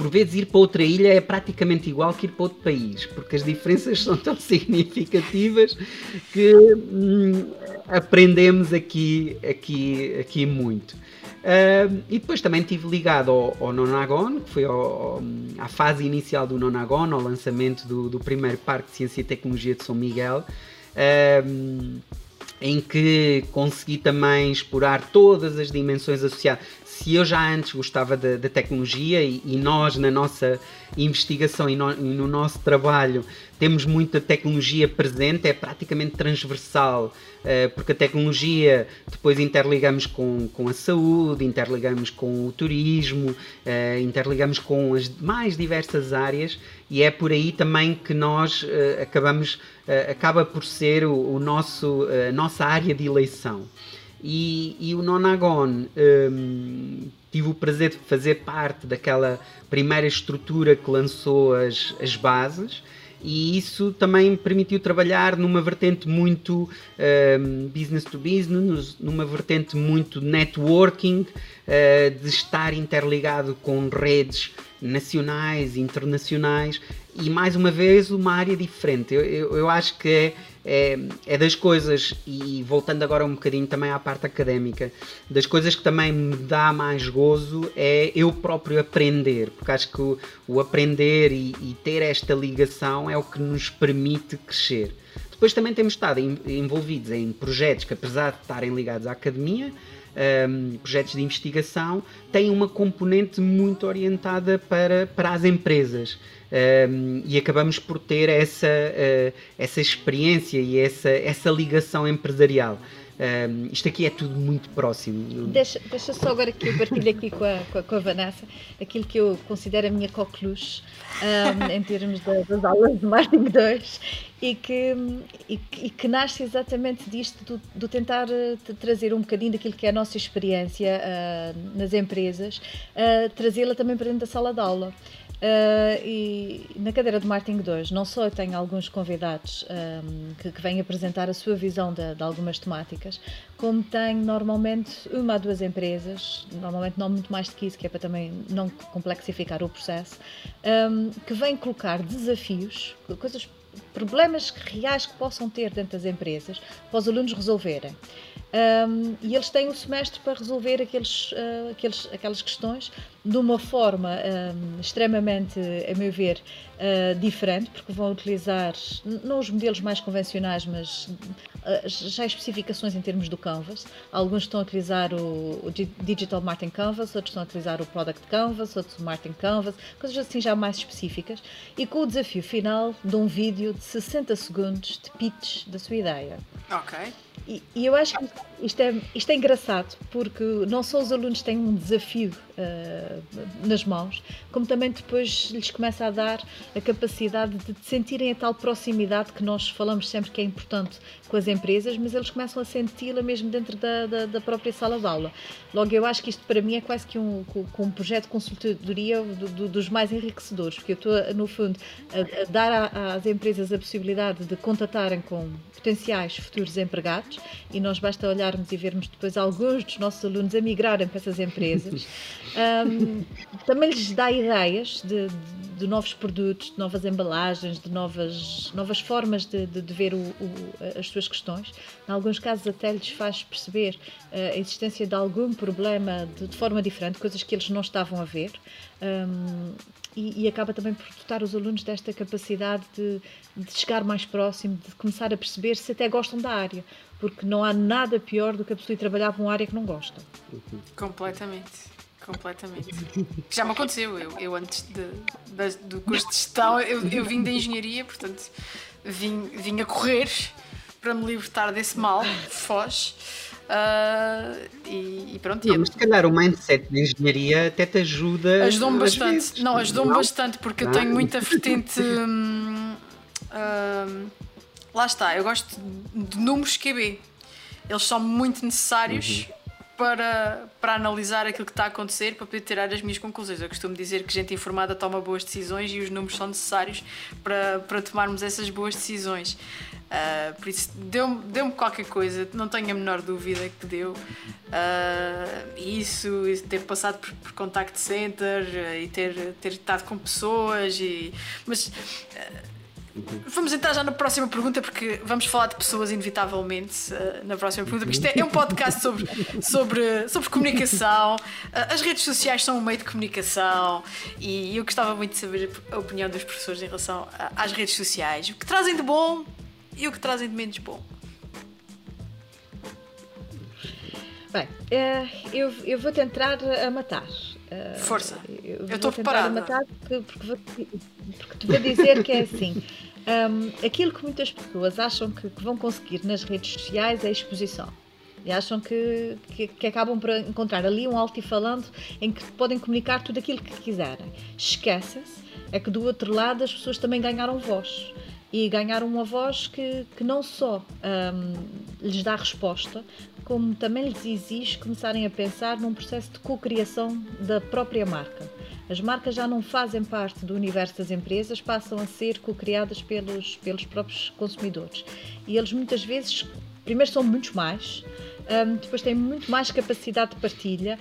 por vezes ir para outra ilha é praticamente igual que ir para outro país, porque as diferenças são tão *laughs* significativas que hum, aprendemos aqui, aqui, aqui muito. Uh, e depois também estive ligado ao, ao Nonagon, que foi ao, ao, à fase inicial do Nonagon, ao lançamento do, do, primeiro Parque de Ciência e Tecnologia de São Miguel, uh, em que consegui também explorar todas as dimensões associadas se eu já antes gostava da, tecnologia e, e, nós na nossa investigação e no, e no, nosso trabalho temos muita tecnologia presente, é praticamente transversal, uh, porque a tecnologia depois interligamos com, com a saúde, interligamos com o turismo, uh, interligamos com as mais diversas áreas e é por aí também que nós uh, acabamos, acaba por ser o, o nosso, a nossa área de eleição. E, e o Nonagon um, tive o prazer de fazer parte daquela primeira estrutura que lançou as, as bases e isso também permitiu trabalhar numa vertente muito um, business to business, numa vertente muito networking, uh, de estar interligado com redes nacionais, internacionais e mais uma vez uma área diferente. Eu, eu, eu acho que é é, é das coisas, e voltando agora um bocadinho também à parte académica, das coisas que também me dá mais gozo é eu próprio aprender, porque acho que o, o aprender e, e, ter esta ligação é o que nos permite crescer. Depois também temos estado envolvidos em projetos que, apesar de estarem ligados à academia, um, projetos de investigação, têm uma componente muito orientada para, para as empresas um, e acabamos por ter essa, uh, essa experiência e essa, essa ligação empresarial. Um, isto aqui é tudo muito próximo. Deixa, deixa só agora que eu partilho aqui com a, com a, com a Vanessa aquilo que eu considero a minha coqueluche um, *laughs* em termos de, das aulas de Marketing 2 e que, e, e, que nasce exatamente disto, do, do tentar uh, trazer um bocadinho daquilo que é a nossa experiência uh, nas empresas, uh, trazê-la também para dentro da sala de aula. Uh, e na cadeira de Marketing 2, não só eu tenho alguns convidados um, que, que, vêm apresentar a sua visão de, de, algumas temáticas, como tenho normalmente uma ou duas empresas, normalmente não muito mais do que isso, que é para também não complexificar o processo, um, que vêm colocar desafios, coisas, problemas reais que possam ter dentro das empresas, para os alunos resolverem. Um, e eles têm o semestre para resolver aqueles, uh, aqueles, aquelas questões de uma forma um, extremamente, a meu ver, uh, diferente, porque vão utilizar não os modelos mais convencionais, mas uh, já especificações em termos do Canvas. Alguns estão a utilizar o, o, Digital Marketing Canvas, outros estão a utilizar o Product Canvas, outros o Marketing Canvas, coisas assim já mais específicas. E com o desafio final de um vídeo de 60 segundos de pitch da sua ideia. Ok. E, e, eu acho que isto é, isto é engraçado, porque não só os alunos têm um desafio uh, nas mãos, como também depois lhes começa a dar a capacidade de sentirem a tal proximidade que nós falamos sempre que é importante com as empresas, mas eles começam a senti-la mesmo dentro da, da, da, própria sala de aula. Logo, eu acho que isto para mim é quase que um, um projeto de consultoria do, do, dos mais enriquecedores, porque eu estou, no fundo, a, a dar a, às empresas a possibilidade de contatarem com potenciais futuros empregados e nós basta olharmos e vermos depois alguns dos nossos alunos a migrarem para essas empresas. *laughs* Um, também lhes dá ideias de, de de novos produtos, de novas embalagens, de novas, novas formas de, de, de ver o, o, as suas questões. Em alguns casos, até lhes faz perceber uh, a existência de algum problema de, de, forma diferente, coisas que eles não estavam a ver. Um, e, e, acaba também por dotar os alunos desta capacidade de, de chegar mais próximo, de começar a perceber se até gostam da área, porque não há nada pior do que a pessoa ir trabalhar para uma área que não gosta. Completamente. Completamente. Já me aconteceu. Eu, eu antes de, de, do curso de gestão, eu, eu vim da engenharia, portanto, vim, vim a correr para me libertar desse mal, foz. Uh, e, e, pronto. Não, mas se calhar o mindset de engenharia até te ajuda. Ajudou-me bastante. Vezes. Não, ajudou-me bastante porque não. eu tenho muita vertente. *laughs* Hum, hum, lá está, eu gosto de números QB. Eles são muito necessários. Uhum para, para analisar aquilo que está a acontecer, para poder tirar as minhas conclusões. Eu costumo dizer que gente informada toma boas decisões e os números são necessários para, para tomarmos essas boas decisões. Uh, por isso, deu-me deu qualquer coisa, não tenho a menor dúvida que deu. Uh, isso, ter passado por, por contact center uh, e ter, ter estado com pessoas. E, mas Vamos entrar já na próxima pergunta, porque vamos falar de pessoas, inevitavelmente, uh, na próxima pergunta, porque isto é, é, um podcast sobre, sobre, sobre comunicação. Uh, as redes sociais são um meio de comunicação e eu gostava muito de saber a opinião dos professores em relação às redes sociais. O que trazem de bom e o que trazem de menos bom. Bem, uh, eu, eu vou tentar a matar. Força, eu estou preparada. Matar porque, porque, vou, porque te vou dizer que é assim. Um, aquilo que muitas pessoas acham que, que, vão conseguir nas redes sociais é exposição. E acham que, que, que acabam por encontrar ali um altifalante em que podem comunicar tudo aquilo que quiserem. Esquecem-se, é que do outro lado as pessoas também ganharam voz e ganharam uma voz que, que não só um, lhes dá resposta, como também lhes exige começarem a pensar num processo de co-criação da própria marca. As marcas já não fazem parte do universo das empresas, passam a ser co-criadas pelos, pelos próprios consumidores. E eles muitas vezes, primeiro, são muitos mais, um, depois têm muito mais capacidade de partilha,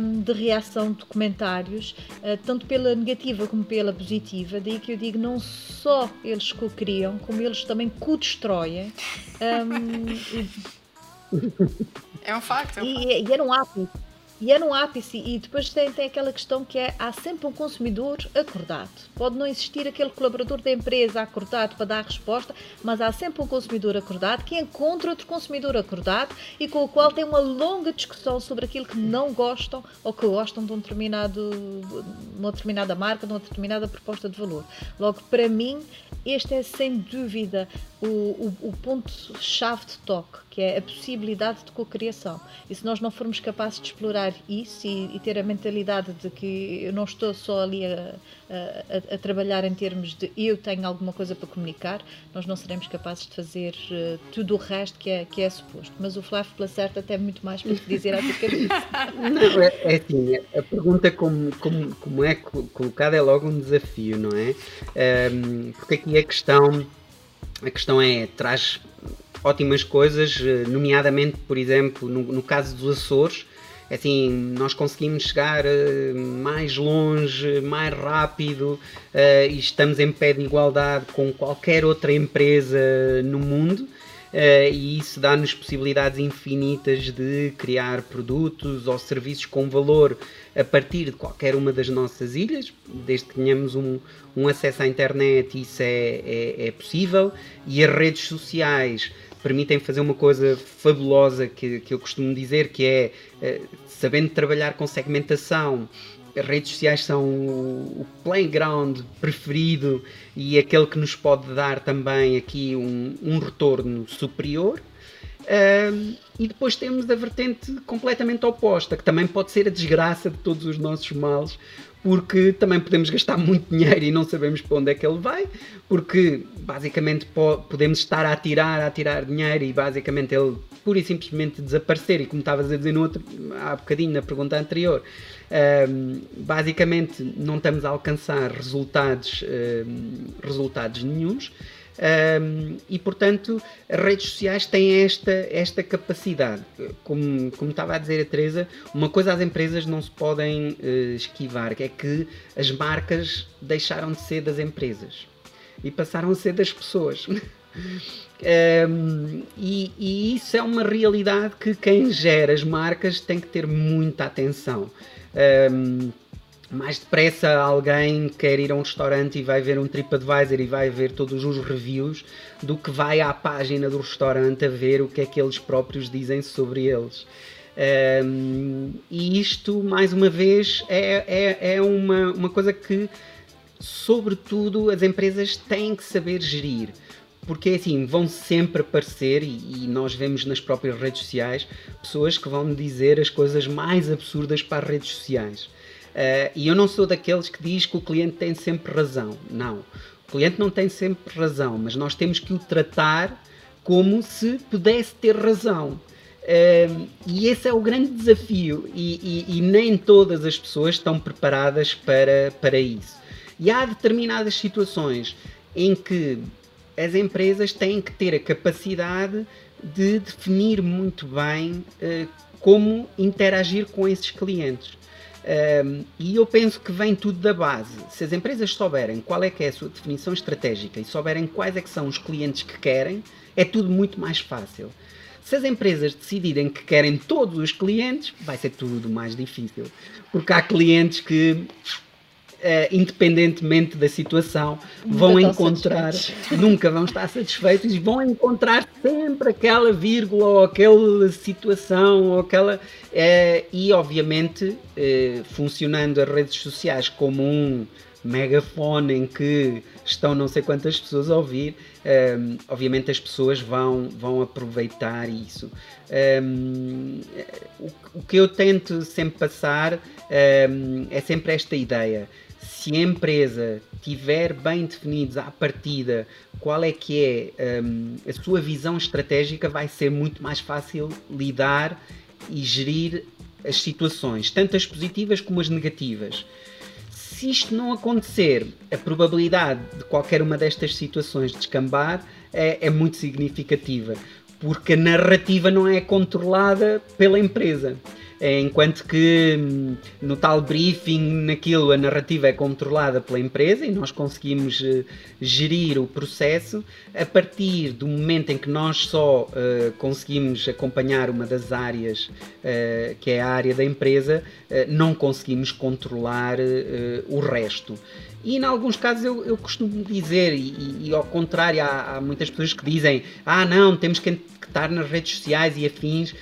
um, de reação de comentários, uh, tanto pela negativa como pela positiva. Daí que eu digo, não só eles co-criam, como eles também co-destroem. Um, é um facto. É um e, facto. e era um hábito e é no ápice, e depois tem, tem aquela questão que é: há sempre um consumidor acordado. Pode não existir aquele colaborador da empresa acordado para dar resposta, mas há sempre um consumidor acordado que encontra outro consumidor acordado e com o qual tem uma longa discussão sobre aquilo que não gostam ou que gostam de um determinado, uma determinada marca, de uma determinada proposta de valor. Logo, para mim, este é sem dúvida o, o, o ponto-chave de toque, que é a possibilidade de cocriação. E se nós não formos capazes de explorar isso e, e, ter a mentalidade de que eu não estou só ali a, a, a, trabalhar em termos de eu tenho alguma coisa para comunicar, nós não seremos capazes de fazer uh, tudo o resto que é, que é suposto. Mas o Flávio, pela certa, tem muito mais para te dizer acerca disso. *laughs* Não, é, é assim, a pergunta como, como, como é colocada é logo um desafio, não é? Um, porque aqui a questão a questão é, traz ótimas coisas, eh, nomeadamente, por exemplo, no, no caso dos Açores, é assim, nós conseguimos chegar uh, mais longe, mais rápido uh, e estamos em pé de igualdade com qualquer outra empresa no mundo. E isso dá-nos possibilidades infinitas de criar produtos ou serviços com valor a partir de qualquer uma das nossas ilhas, desde que tenhamos um, um acesso à internet, isso é, é, é possível, e as redes sociais permitem fazer uma coisa fabulosa que, que eu costumo dizer, que é, uh, sabendo trabalhar com segmentação, as redes sociais são o playground preferido e aquele que nos pode dar também aqui um, um retorno superior. E depois temos a vertente completamente oposta, que também pode ser a desgraça de todos os nossos males, porque também podemos gastar muito *laughs* dinheiro e não sabemos para onde é que ele vai, porque basicamente podemos estar a tirar, a tirar dinheiro e basicamente ele pura e simplesmente desaparecer. E como estavas a dizer no outro, há bocadinho na pergunta anterior, um, basicamente não estamos a alcançar resultados, um, resultados nenhums. Um, e portanto as redes sociais têm esta, esta capacidade. Como, como estava a dizer a Teresa, uma coisa as empresas não se podem uh, esquivar, que é que as marcas deixaram de ser das empresas e passaram a ser das pessoas. *laughs* um, e, e, isso é uma realidade que quem gera as marcas tem que ter muita atenção. Um, mais depressa alguém quer ir a um restaurante e vai ver um TripAdvisor e vai ver todos os reviews do que vai à página do restaurante a ver o que é que eles próprios dizem sobre eles. Um, e isto, mais uma vez, é, é, é uma, uma coisa que, sobretudo, as empresas têm que saber gerir. porque assim, vão sempre aparecer, e, e, nós vemos nas próprias redes sociais, pessoas que vão dizer as coisas mais absurdas para as redes sociais. Uh, e eu não sou daqueles que diz que o cliente tem sempre razão. Não. O cliente não tem sempre razão, mas nós temos que o tratar como se pudesse ter razão. Uh, e esse é o grande desafio, e, e, e, nem todas as pessoas estão preparadas para, para isso. E há determinadas situações em que as empresas têm que ter a capacidade de definir muito bem uh, como interagir com esses clientes. Um, e eu penso que vem tudo da base. Se as empresas souberem qual é que é a sua definição estratégica e souberem quais é que são os clientes que querem, é tudo muito mais fácil. Se as empresas decidirem que querem todos os clientes, vai ser tudo mais difícil. Porque há clientes que Uh, independentemente da situação, nunca vão encontrar, nunca vão estar satisfeitos e vão encontrar sempre aquela vírgula ou aquela situação ou aquela. Uh, e obviamente, uh, funcionando as redes sociais como um megafone em que estão não sei quantas pessoas a ouvir, um, obviamente as pessoas vão, vão aproveitar isso. Um, o, o, que eu tento sempre passar um, é sempre esta ideia se a empresa tiver bem definidos à partida qual é que é um, a sua visão estratégica, vai ser muito mais fácil lidar e gerir as situações, tanto as positivas como as negativas. Se isto não acontecer, a probabilidade de qualquer uma destas situações descambar é, é muito significativa, porque a narrativa não é controlada pela empresa. É, enquanto que hum, no tal briefing, naquilo, a narrativa é controlada pela empresa e nós conseguimos uh, gerir o processo a partir do momento em que nós só uh, conseguimos acompanhar uma das áreas, que é a área da empresa, não conseguimos controlar o resto. E em alguns casos eu, eu costumo dizer, e, e ao contrário, há, há, muitas pessoas que dizem: ah, não, temos que estar nas redes sociais e afins.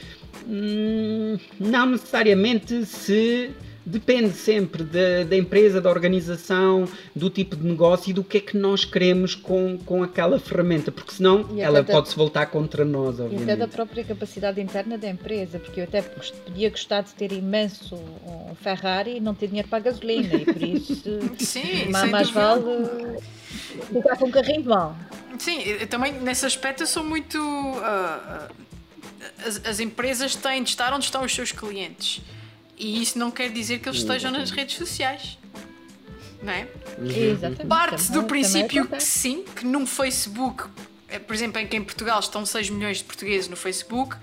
Hum, não necessariamente se depende sempre da, da, empresa, da organização, do tipo de negócio e do que é que nós queremos com, com aquela ferramenta, porque senão ela pode se voltar contra nós, obviamente. E até da própria capacidade interna da empresa, porque eu até podia gostar de ter imenso um Ferrari e não ter dinheiro para a gasolina, e por isso *laughs* Sim, mais, mais vale ficar com um carrinho de mão. Sim, eu também nesse aspecto eu sou muito. Uh, uh as, as, empresas têm de estar onde estão os seus clientes. E isso não quer dizer que eles estejam nas redes sociais. Não é? Exatamente. Parte do princípio que sim, que num Facebook, eh, por exemplo, em que em Portugal estão 6 milhões de portugueses no Facebook,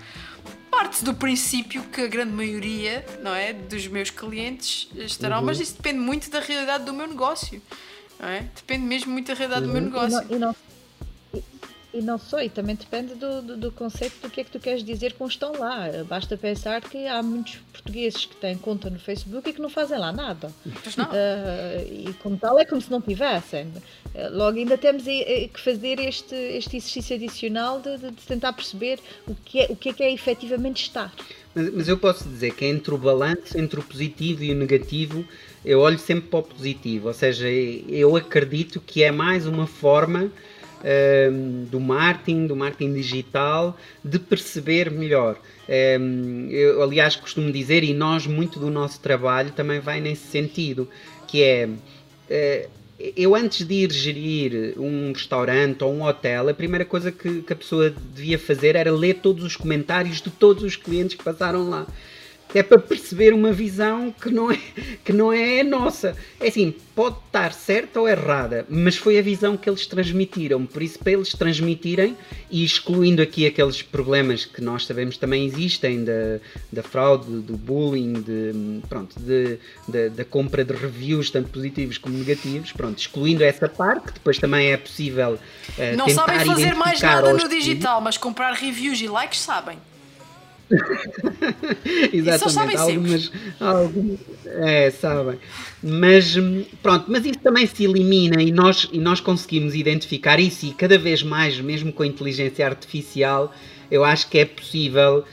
parte do princípio que a grande maioria não é, dos meus clientes estarão, uhum. mas isso depende muito da realidade do meu negócio. Não é? Depende mesmo muito da realidade uhum. do meu negócio. E não, e não e não só, e também depende do, do, do, conceito do que é que tu queres dizer com estão lá. Basta pensar que há muitos portugueses que têm conta no Facebook e que não fazem lá nada. Não. Uh, e como tal é como se não tivessem. Uh, logo ainda temos que fazer este, este exercício adicional de, de, de, tentar perceber o que, é, o que é que é efetivamente estar. Mas, mas eu posso dizer que entre o balanço, entre o positivo e o negativo, eu olho sempre para o positivo. Ou seja, eu acredito que é mais uma forma Ehm, do marketing, do marketing digital, de perceber melhor. Ehm, eu, aliás, costumo dizer, e nós, muito do nosso trabalho também vai nesse sentido, que é. Eh, eu antes de ir gerir um restaurante ou um hotel, a primeira coisa que, que a pessoa devia fazer era ler todos os comentários de todos os clientes que passaram lá é para perceber uma visão que não é, que não é nossa. É assim, pode estar certa ou errada, mas foi a visão que eles transmitiram. Por isso, para eles transmitirem, e excluindo aqui aqueles problemas que nós sabemos também existem, da, da fraude, do bullying, de, pronto, de, de, da compra de reviews, tanto positivos como negativos, pronto, excluindo essa parte, que depois também é possível uh, Não sabem fazer mais nada no digital, mas comprar reviews e likes sabem. *laughs* Exatamente, algumas, algumas é, sabem. Mas pronto, mas isso também se elimina e nós, e nós conseguimos identificar isso e cada vez mais, mesmo com a inteligência artificial, eu acho que é possível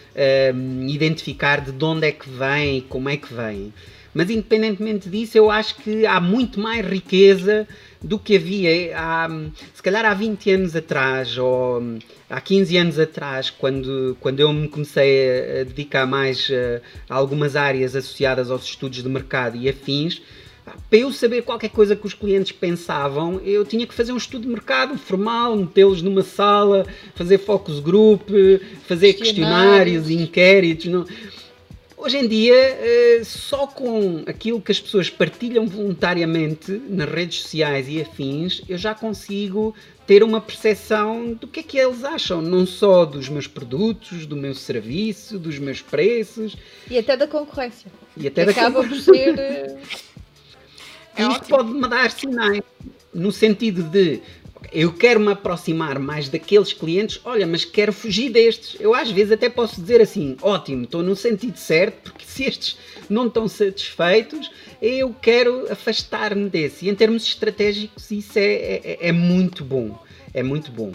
um, identificar de onde é que vem e como é que vem. Mas independentemente disso, eu acho que há muito mais riqueza do que havia há, se calhar há 20 anos atrás ou há 15 anos atrás, quando, quando eu me comecei a, dedicar mais a, a algumas áreas associadas aos estudos de mercado e afins, para eu saber qualquer coisa que os clientes pensavam, eu tinha que fazer um estudo de mercado formal, metê-los numa sala, fazer focus group, fazer questionários, questionários inquéritos. Não Hoje em dia, eh, só com aquilo que as pessoas partilham voluntariamente nas redes sociais e afins, eu já consigo ter uma percepção do que é que eles acham, não só dos meus produtos, do meu serviço, dos meus preços. E até da concorrência. E até da Acaba por ser. Eh, *laughs* Isto pode-me dar sinais, no sentido de eu quero me aproximar mais daqueles clientes, olha, mas quero fugir destes. Eu às vezes até posso dizer assim, ótimo, estou no sentido certo, porque se estes não estão satisfeitos, eu quero afastar-me desse. E em termos estratégicos isso é, é, é muito bom. É muito bom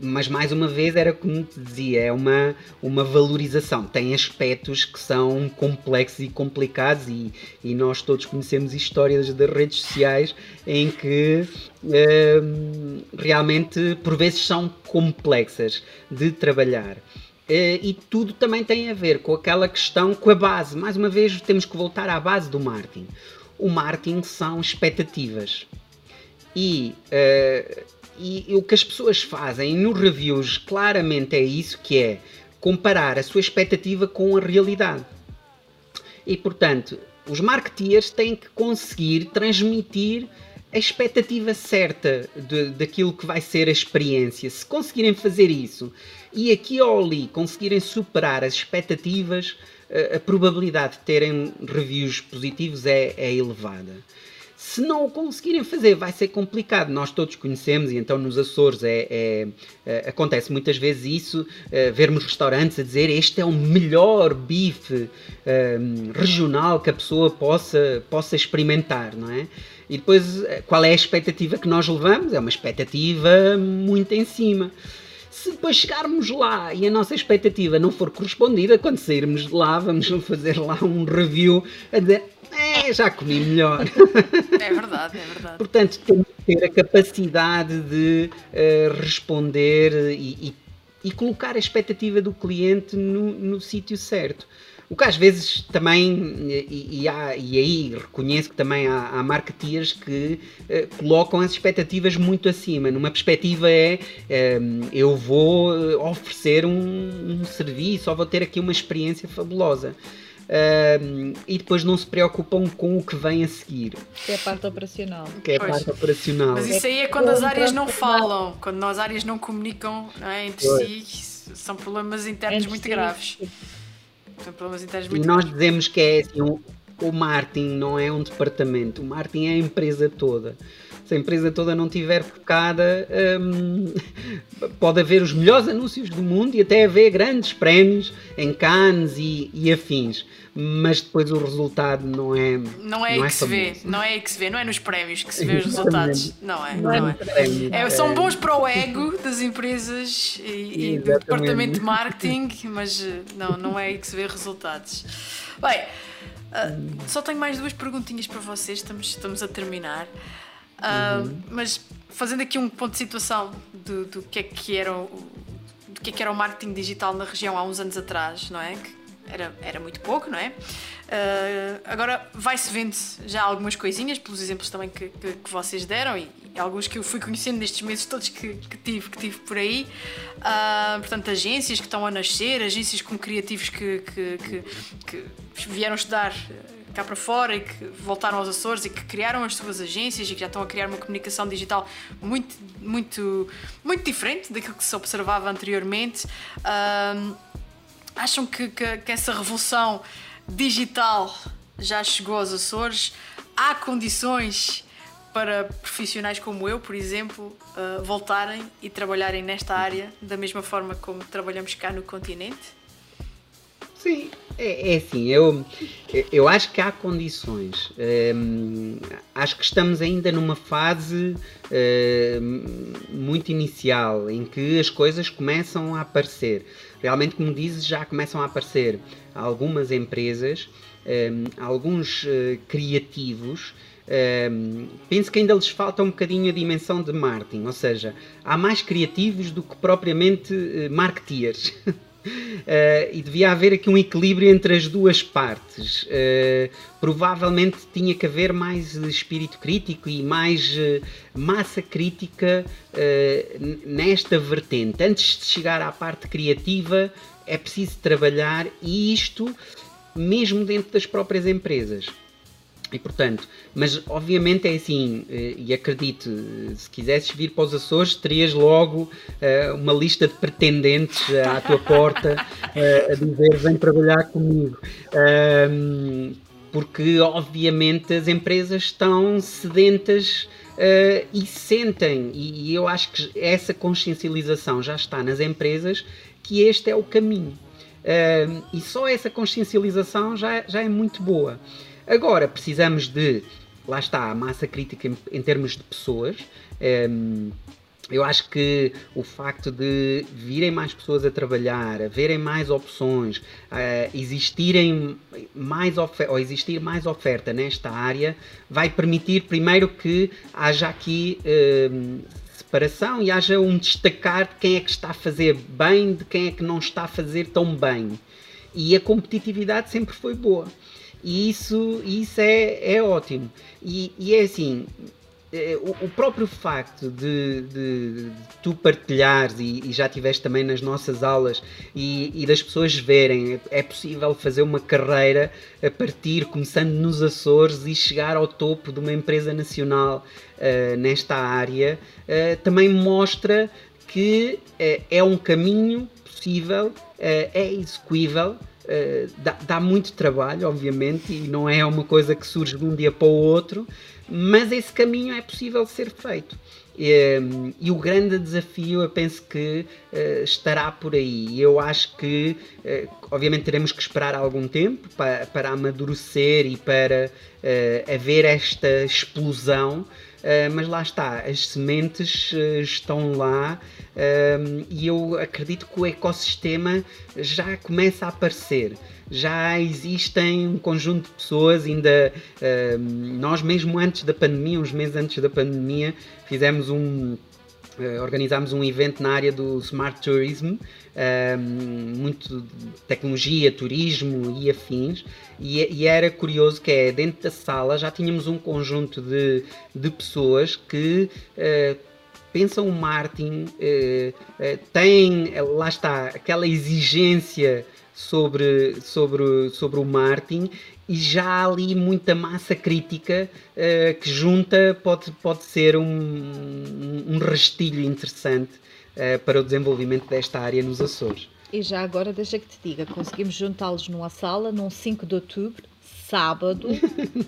mas mais uma vez era como te dizia, é uma, uma valorização. Tem aspectos que são complexos e complicados e, e nós todos conhecemos histórias das redes sociais em que hum, realmente por vezes são complexas de trabalhar. Uh, e tudo também tem a ver com aquela questão, com a base. Mais uma vez, temos que voltar à base do marketing. O marketing são expectativas. E uh, e, e o que as pessoas fazem nos reviews claramente é isso que é comparar a sua expectativa com a realidade. E portanto, os marketeers têm que conseguir transmitir a expectativa certa de, daquilo que vai ser a experiência. Se conseguirem fazer isso e aqui ou ali conseguirem superar as expectativas, a, a probabilidade de terem reviews positivos é, é elevada. Se não o conseguirem fazer, vai ser complicado. Nós todos conhecemos, e então nos Açores é, é, é acontece muitas vezes isso, é, vermos restaurantes a dizer este é o melhor bife ehm, regional que a pessoa possa, possa experimentar, não é? E depois, eh, qual é a expectativa que nós levamos? É uma expectativa muito em cima. Se depois chegarmos lá e a nossa expectativa não for correspondida, quando sairmos de lá, vamos *laughs* fazer lá um review a dizer é, já comi melhor. É verdade, é verdade. Portanto, temos que ter a capacidade de uh, responder e, e, e, colocar a expectativa do cliente no, no sítio certo. O que às vezes também, e, e, há, e aí reconheço que também há, há marketeers que uh, colocam as expectativas muito acima. Numa perspectiva é eu vou oferecer um, um serviço ou vou ter aqui uma experiência fabulosa uh, e depois não se preocupam com o que vem a seguir. Que é a parte operacional. Que é a pois. parte operacional. Mas isso aí é quando as áreas não falam, quando as áreas não comunicam não é, entre pois. si, são problemas internos entre muito si. graves. São problemas internos muito e nós dizemos que é assim, o, o marketing não é um departamento, o marketing é a empresa toda se a empresa toda não tiver focada, hum, *laughs* pode haver os melhores anúncios do mundo e até haver grandes prémios em Cannes e, e afins. Mas depois o resultado não é. Não é não aí é que se vê, não é que se vê, não é nos prémios que se vê os resultados. Não é, não, é. é. é são bons para o ego das empresas e, e do departamento de marketing, mas eh, não, não é aí que se vê resultados. Bem, uh, só tenho mais duas perguntinhas para vocês, estamos, estamos a terminar. Uh, uhum. Mas fazendo aqui um ponto de situação do, do que é que era o, do que é que era o marketing digital na região há uns anos atrás, não é? Que era, era muito pouco, não é? Uh, agora vai-se vendo já algumas coisinhas, pelos exemplos também que, que, que, vocês deram e, e alguns que eu fui conhecendo nestes meses todos que, que tive, que tive por aí. Uh, portanto, agências que estão a nascer, agências com criativos que, que vieram estudar cá para fora e que voltaram aos Açores e que criaram as suas agências e que já estão a criar uma comunicação digital muito, muito, muito diferente daquilo que se observava anteriormente. Um, acham que, que, que essa revolução digital já chegou aos Açores? Há condições para profissionais como eu, por exemplo, uh, voltarem e trabalharem nesta área da mesma forma como trabalhamos cá no continente? Sim, é, é assim, eu, eu acho que há condições. Um, acho que estamos ainda numa fase um, muito inicial em que as coisas começam a aparecer. Realmente, como dizes, já começam a aparecer algumas empresas, um, alguns uh, criativos. penso que ainda lhes falta um bocadinho a dimensão de marketing, ou seja, há mais criativos do que propriamente uh, marketeers. *laughs* Uh, e devia haver aqui um equilíbrio entre as duas partes. Uh, provavelmente tinha que haver mais espírito crítico e mais uh, massa crítica nesta vertente. Antes de chegar à parte criativa, é preciso trabalhar e isto mesmo dentro das próprias empresas. E portanto, mas obviamente é assim, eh, e acredite, se quisesses vir para os Açores, terias logo uh, uma lista de pretendentes à *laughs* tua porta uh, a dizer vem trabalhar comigo. Um, porque obviamente as empresas estão sedentas uh, e sentem, e, e eu acho que essa consciencialização já está nas empresas, que este é o caminho. e só essa consciencialização já, já é muito boa. Agora, precisamos de, lá está, a massa crítica em, em termos de pessoas. Um, eu acho que o facto de virem mais pessoas a trabalhar, haverem mais opções, existirem mais ou existir mais oferta nesta área, vai permitir primeiro que haja aqui uh, separação e haja um destacar de quem é que está a fazer bem, de quem é que não está a fazer tão bem. E a competitividade sempre foi boa. E isso, isso é, é ótimo. E, e é assim, é, o, próprio facto de, de, de tu partilhares e, e, já tiveste também nas nossas aulas e, e, das pessoas verem é possível fazer uma carreira a partir começando nos Açores e chegar ao topo de uma empresa nacional uh, nesta área uh, também mostra que uh, é um caminho possível é execuível eh, dá, dá, muito trabalho, obviamente, e não é uma coisa que surge de um dia para o outro, mas esse caminho é possível ser feito. E, eh, e o grande desafio, eu penso que uh, estará por aí. Eu acho que, uh, obviamente, teremos que esperar algum tempo para, para amadurecer e para haver esta explosão. Mas lá está, as sementes estão lá um, e eu acredito que o ecossistema já começa a aparecer. Já existem um conjunto de pessoas, ainda um, nós mesmo antes da pandemia, uns meses antes da pandemia, fizemos um, organizámos um evento na área do Smart Tourism, muito tecnologia, turismo e afins, e, era curioso que é, dentro da sala já tínhamos um conjunto de, de pessoas que uh, pensam o Martin, eh, eh, tem, lá está, aquela exigência sobre, sobre, sobre o Martin e já há ali muita massa crítica eh, que junta pode, pode ser um, um rastilho interessante eh, para o desenvolvimento desta área nos Açores. E já agora deixa que te diga, conseguimos juntá-los numa sala, num 5 de outubro, sábado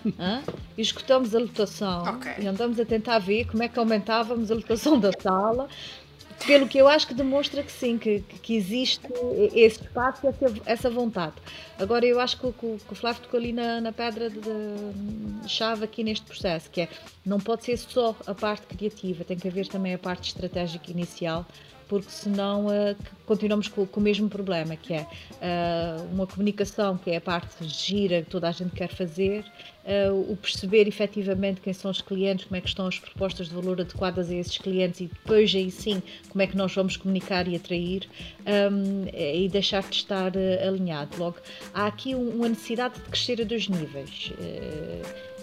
*laughs* e escutamos a lotação okay. e andamos a tentar ver como é que aumentávamos a lotação da sala. Pelo que eu acho que demonstra que sim, que, que existe esse espaço e essa, vontade. Agora, eu acho que, que, que o Flávio tocou ali na, na pedra de, de chave aqui neste processo, que é não pode ser só a parte criativa, tem que haver também a parte estratégica inicial porque senão uh, continuamos com, com, o mesmo problema, que é uh, uma comunicação que é a parte gira que toda a gente quer fazer, uh, o perceber efetivamente quem são os clientes, como é que estão as propostas de valor adequadas a esses clientes e depois aí sim como é que nós vamos comunicar e atrair um, e deixar de estar alinhado. Logo, há aqui uma necessidade de crescer a dois níveis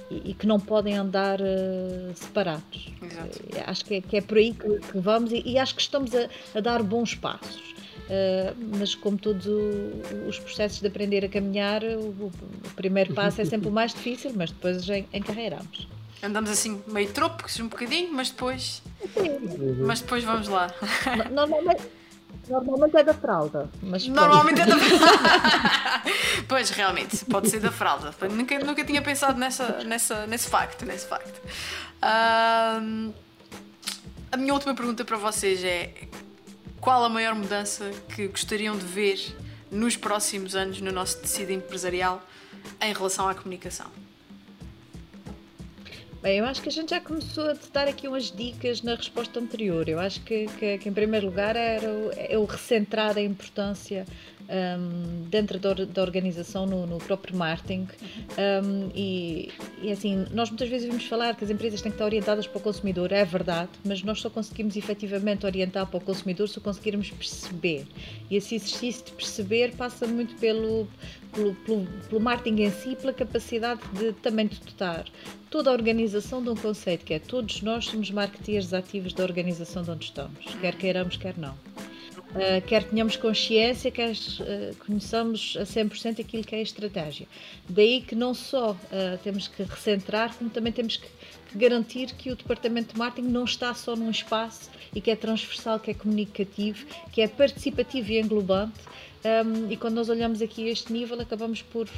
e, que não podem andar uh, separados. Exato. Uh, acho que é, que é, por aí que, que vamos e, e, acho que estamos a, a dar bons passos. Uh, mas como todos os processos de aprender a caminhar, o, o, primeiro passo é sempre o mais difícil, mas depois encarreiramos. Andamos assim meio trópicos um bocadinho, mas depois. Sim. Mas depois vamos lá. Normalmente, Normalmente é da fralda. Mas Normalmente é da fralda. *laughs* *laughs* pois, realmente, pode ser da fralda. Nunca, nunca tinha pensado nessa, nessa, nesse facto. Nesse facto. Um, a minha última pergunta para vocês é: qual a maior mudança que gostariam de ver nos próximos anos no nosso tecido empresarial em relação à comunicação? Bem, eu acho que a gente já começou a dar aqui umas dicas na resposta anterior. Eu acho que, que, que em primeiro lugar era o, é o recentrar a importância um, dentro da, da organização no, no, próprio marketing. Um, e, e, assim, nós muitas vezes vimos falar que as empresas têm que estar orientadas para o consumidor, é verdade, mas nós só conseguimos efetivamente orientar para o consumidor se conseguirmos perceber. E esse exercício de perceber passa muito pelo, pelo, pelo, pelo marketing em si, pela capacidade de também de dotar toda a organização de um conceito que é todos nós somos marketeers ativos da organização de onde estamos, quer queiramos, quer não. Uh, quer tenhamos consciência, quer uh, conheçamos a 100% aquilo que é a estratégia. Daí que não só uh, temos que recentrar, como também temos que, garantir que o departamento de marketing não está só num espaço e que é transversal, que é comunicativo, que é participativo e englobante. Um, e quando nós olhamos aqui este nível, acabamos por,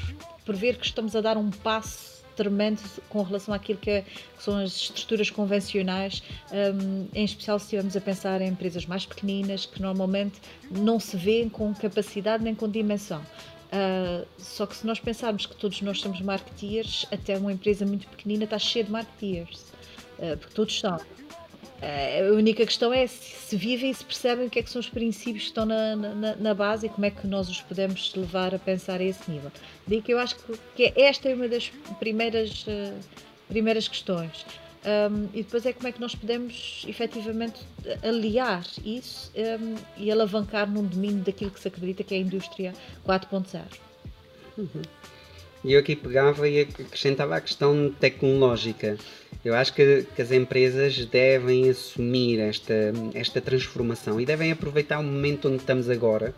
por ver que estamos a dar um passo tremendo com relação àquilo que, é, que são as estruturas convencionais, um, em especial se estivermos a pensar em empresas mais pequeninas que normalmente não se vêem com capacidade nem com dimensão. Uh, só que se nós pensarmos que todos nós somos marketeers, até uma empresa muito pequenina está cheia de marketeers, uh, porque todos são. Eh, a única questão é se vivem e se percebem o que é que são os princípios que estão na, na, na, base e como é que nós os podemos levar a pensar a esse nível. Daí que eu acho que, que esta é uma das primeiras, uh, primeiras questões. Um, e depois é como é que nós podemos efetivamente aliar isso um, e alavancar num domínio daquilo que se acredita que é a indústria 4.0. Uhum. E eu aqui pegava e acrescentava a questão tecnológica. Eu acho que, que, as empresas devem assumir esta, esta transformação e devem aproveitar o momento onde estamos agora,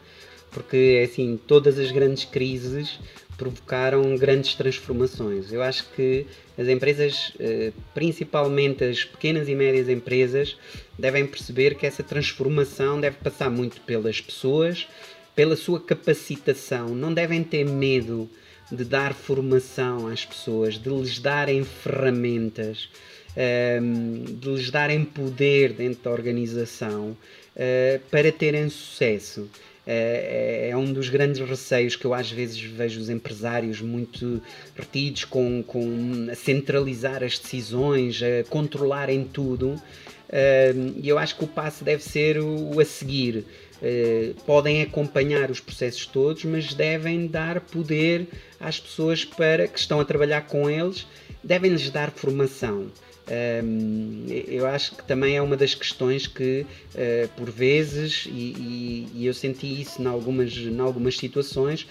porque assim, todas as grandes crises provocaram grandes transformações. Eu acho que as empresas, eh, principalmente as pequenas e médias empresas, devem perceber que essa transformação deve passar muito pelas pessoas, pela sua capacitação, não devem ter medo de dar formação às pessoas, de lhes darem ferramentas, ehm, de lhes darem poder dentro da organização eh, para terem sucesso. É, é um dos grandes receios que eu às vezes vejo os empresários muito retidos com, com a centralizar as decisões, a controlarem tudo. Ehm, e eu acho que o passo deve ser o a seguir. Uh, podem acompanhar os processos todos, mas devem dar poder às pessoas para que estão a trabalhar com eles, devem-lhes dar formação. Um, eu acho que também é uma das questões que, uh, por vezes, e, e, e, eu senti isso em algumas, em algumas situações,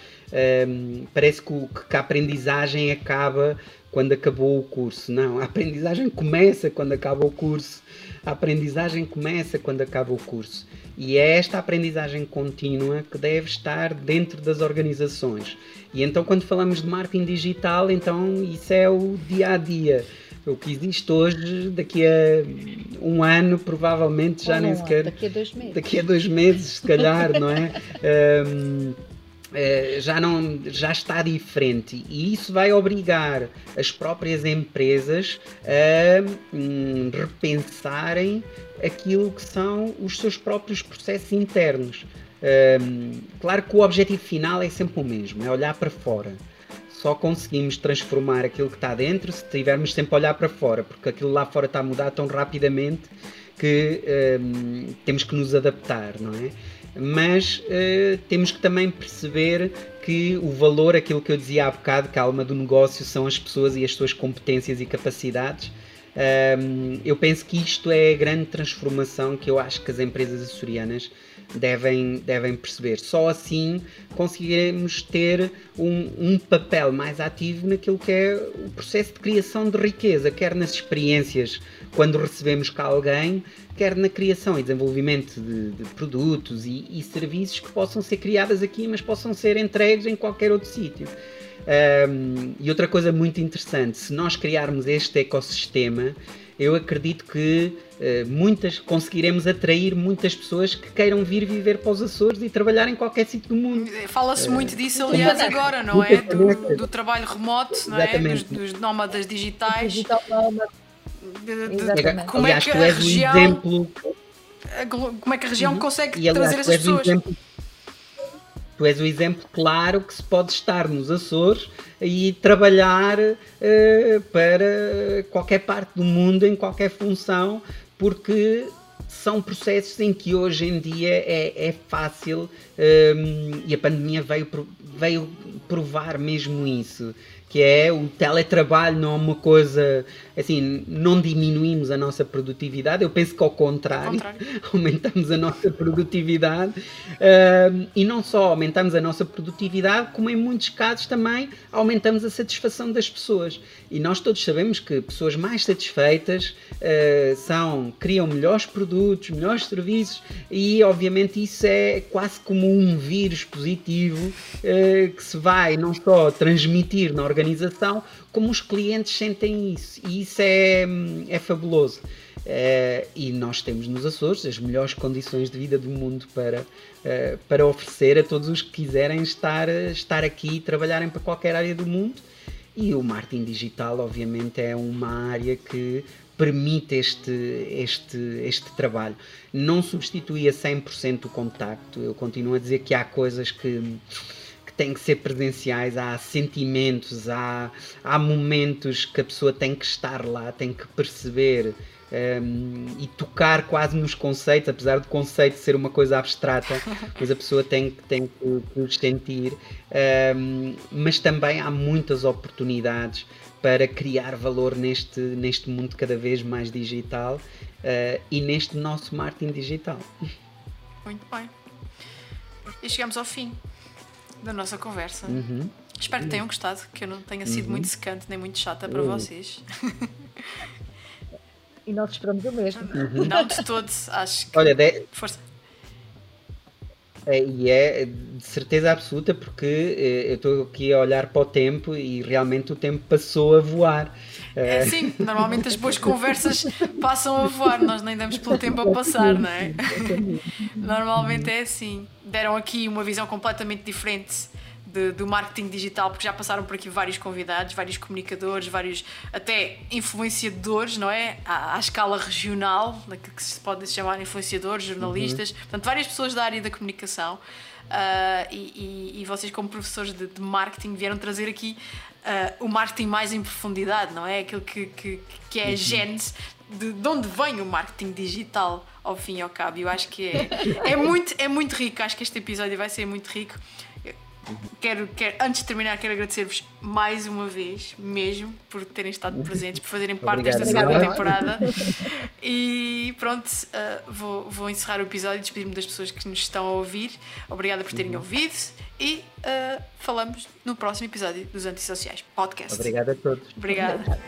um, parece que, o, que a aprendizagem acaba quando acabou o curso. Não, a aprendizagem começa quando acaba o curso. A aprendizagem começa quando acaba o curso. E é esta aprendizagem contínua que deve estar dentro das organizações. E então, quando falamos de marketing digital, então isso é o dia a dia. O que existe hoje, daqui a um ano, provavelmente já nem sequer. Daqui a dois meses. Daqui a dois meses, se calhar, não é? *laughs* Um, já, não, já está diferente e isso vai obrigar as próprias empresas a hum, repensarem aquilo que são os seus próprios processos internos. Um, claro que o objetivo final é sempre o mesmo, é olhar para fora. Só conseguimos transformar aquilo que está dentro se estivermos sempre a olhar para fora, porque aquilo lá fora está a mudar tão rapidamente que um, temos que nos adaptar, não é? Mas uh, temos que também perceber que o valor, aquilo que eu dizia há bocado, que a alma do negócio são as pessoas e as suas competências e capacidades. Um, eu penso que isto é a grande transformação que eu acho que as empresas açorianas devem, devem perceber. Só assim conseguiremos ter um, um, papel mais ativo naquilo que é o processo de criação de riqueza, quer nas experiências quando recebemos cá alguém, quer na criação e desenvolvimento de, de produtos e, e, serviços que possam ser criadas aqui, mas possam ser entregues em qualquer outro sítio. Um, e outra coisa muito interessante, se nós criarmos este ecossistema, eu acredito que uh, muitas conseguiremos atrair muitas pessoas que queiram vir viver para os Açores e trabalhar em qualquer sítio do mundo. Fala-se uh, muito disso, aliás, agora, não é? Do, do, trabalho remoto, não é? Dos, dos nómadas digitais. Digital de, como é que a região, exemplo... como é que a região uhum. consegue trazer essas pessoas? Exemplo, Tu és o exemplo claro que se pode estar nos Açores e trabalhar uh, para qualquer parte do mundo, em qualquer função, porque são processos em que hoje em dia é, é fácil um, e a pandemia veio, veio provar mesmo isso que é o teletrabalho não é uma coisa assim, não diminuímos a nossa produtividade, eu penso que ao contrário, ao contrário. *laughs* aumentamos a nossa produtividade uh, e não só aumentamos a nossa produtividade, como em muitos casos também aumentamos a satisfação das pessoas. E nós todos sabemos que pessoas mais satisfeitas uh, são, criam melhores produtos, melhores serviços e obviamente isso é quase como um vírus positivo uh, que se vai não só transmitir na organização organização, como os clientes sentem isso. E isso é, é fabuloso. Uh, e nós temos nos Açores as melhores condições de vida do mundo para, uh, para oferecer a todos os que quiserem estar, estar aqui e trabalharem para qualquer área do mundo. E o marketing digital, obviamente, é uma área que permite este, este, este trabalho. Não substitui a 100% o contacto. Eu continuo a dizer que há coisas que que têm que ser presenciais, há sentimentos, há, há momentos que a pessoa tem que estar lá, tem que perceber um, e tocar quase nos conceitos, apesar do conceito ser uma coisa abstrata, *laughs* mas a pessoa tem, tem que, que os sentir. Um, mas também há muitas oportunidades para criar valor neste, neste mundo cada vez mais digital uh, e neste nosso marketing digital. Muito bem. E chegamos ao fim da nossa conversa. Uhum. Espero que tenham gostado, que eu não tenha sido uhum. muito secante nem muito chata para uhum. vocês. E nós esperamos o mesmo. Uhum. Não de todos, acho que. Olha, de... Força. É, e é de certeza absoluta porque eh, eu estou aqui a olhar para o tempo e realmente o tempo passou a voar. É eh, sim, normalmente as boas conversas passam a voar, nós nem damos pelo tempo a passar, não é? Normalmente é assim. Deram aqui uma visão completamente diferente de, do marketing digital, porque já passaram por aqui vários convidados, vários comunicadores, vários até influenciadores, não é? À, à escala regional, que se pode chamar influenciadores, jornalistas, uhum. portanto, várias pessoas da área da comunicação. Uh, e, e, e, vocês, como professores de, de marketing, vieram trazer aqui uh, o marketing mais em profundidade, não é? Aquilo que, que, que é a gênese de, de onde vem o marketing digital ao fim e ao cabo. Eu acho que é, é, muito, é muito rico. Acho que este episódio vai ser muito rico. Quero, quero, antes de terminar, quero agradecer-vos mais uma vez, mesmo, por terem estado presentes, por fazerem parte Obrigado. desta segunda temporada. E pronto, uh, vou, vou encerrar o episódio e despedir-me das pessoas que nos estão a ouvir. Obrigada por terem uhum. ouvido e uh, falamos no próximo episódio dos Antissociais Podcast. Obrigado a todos. Obrigada.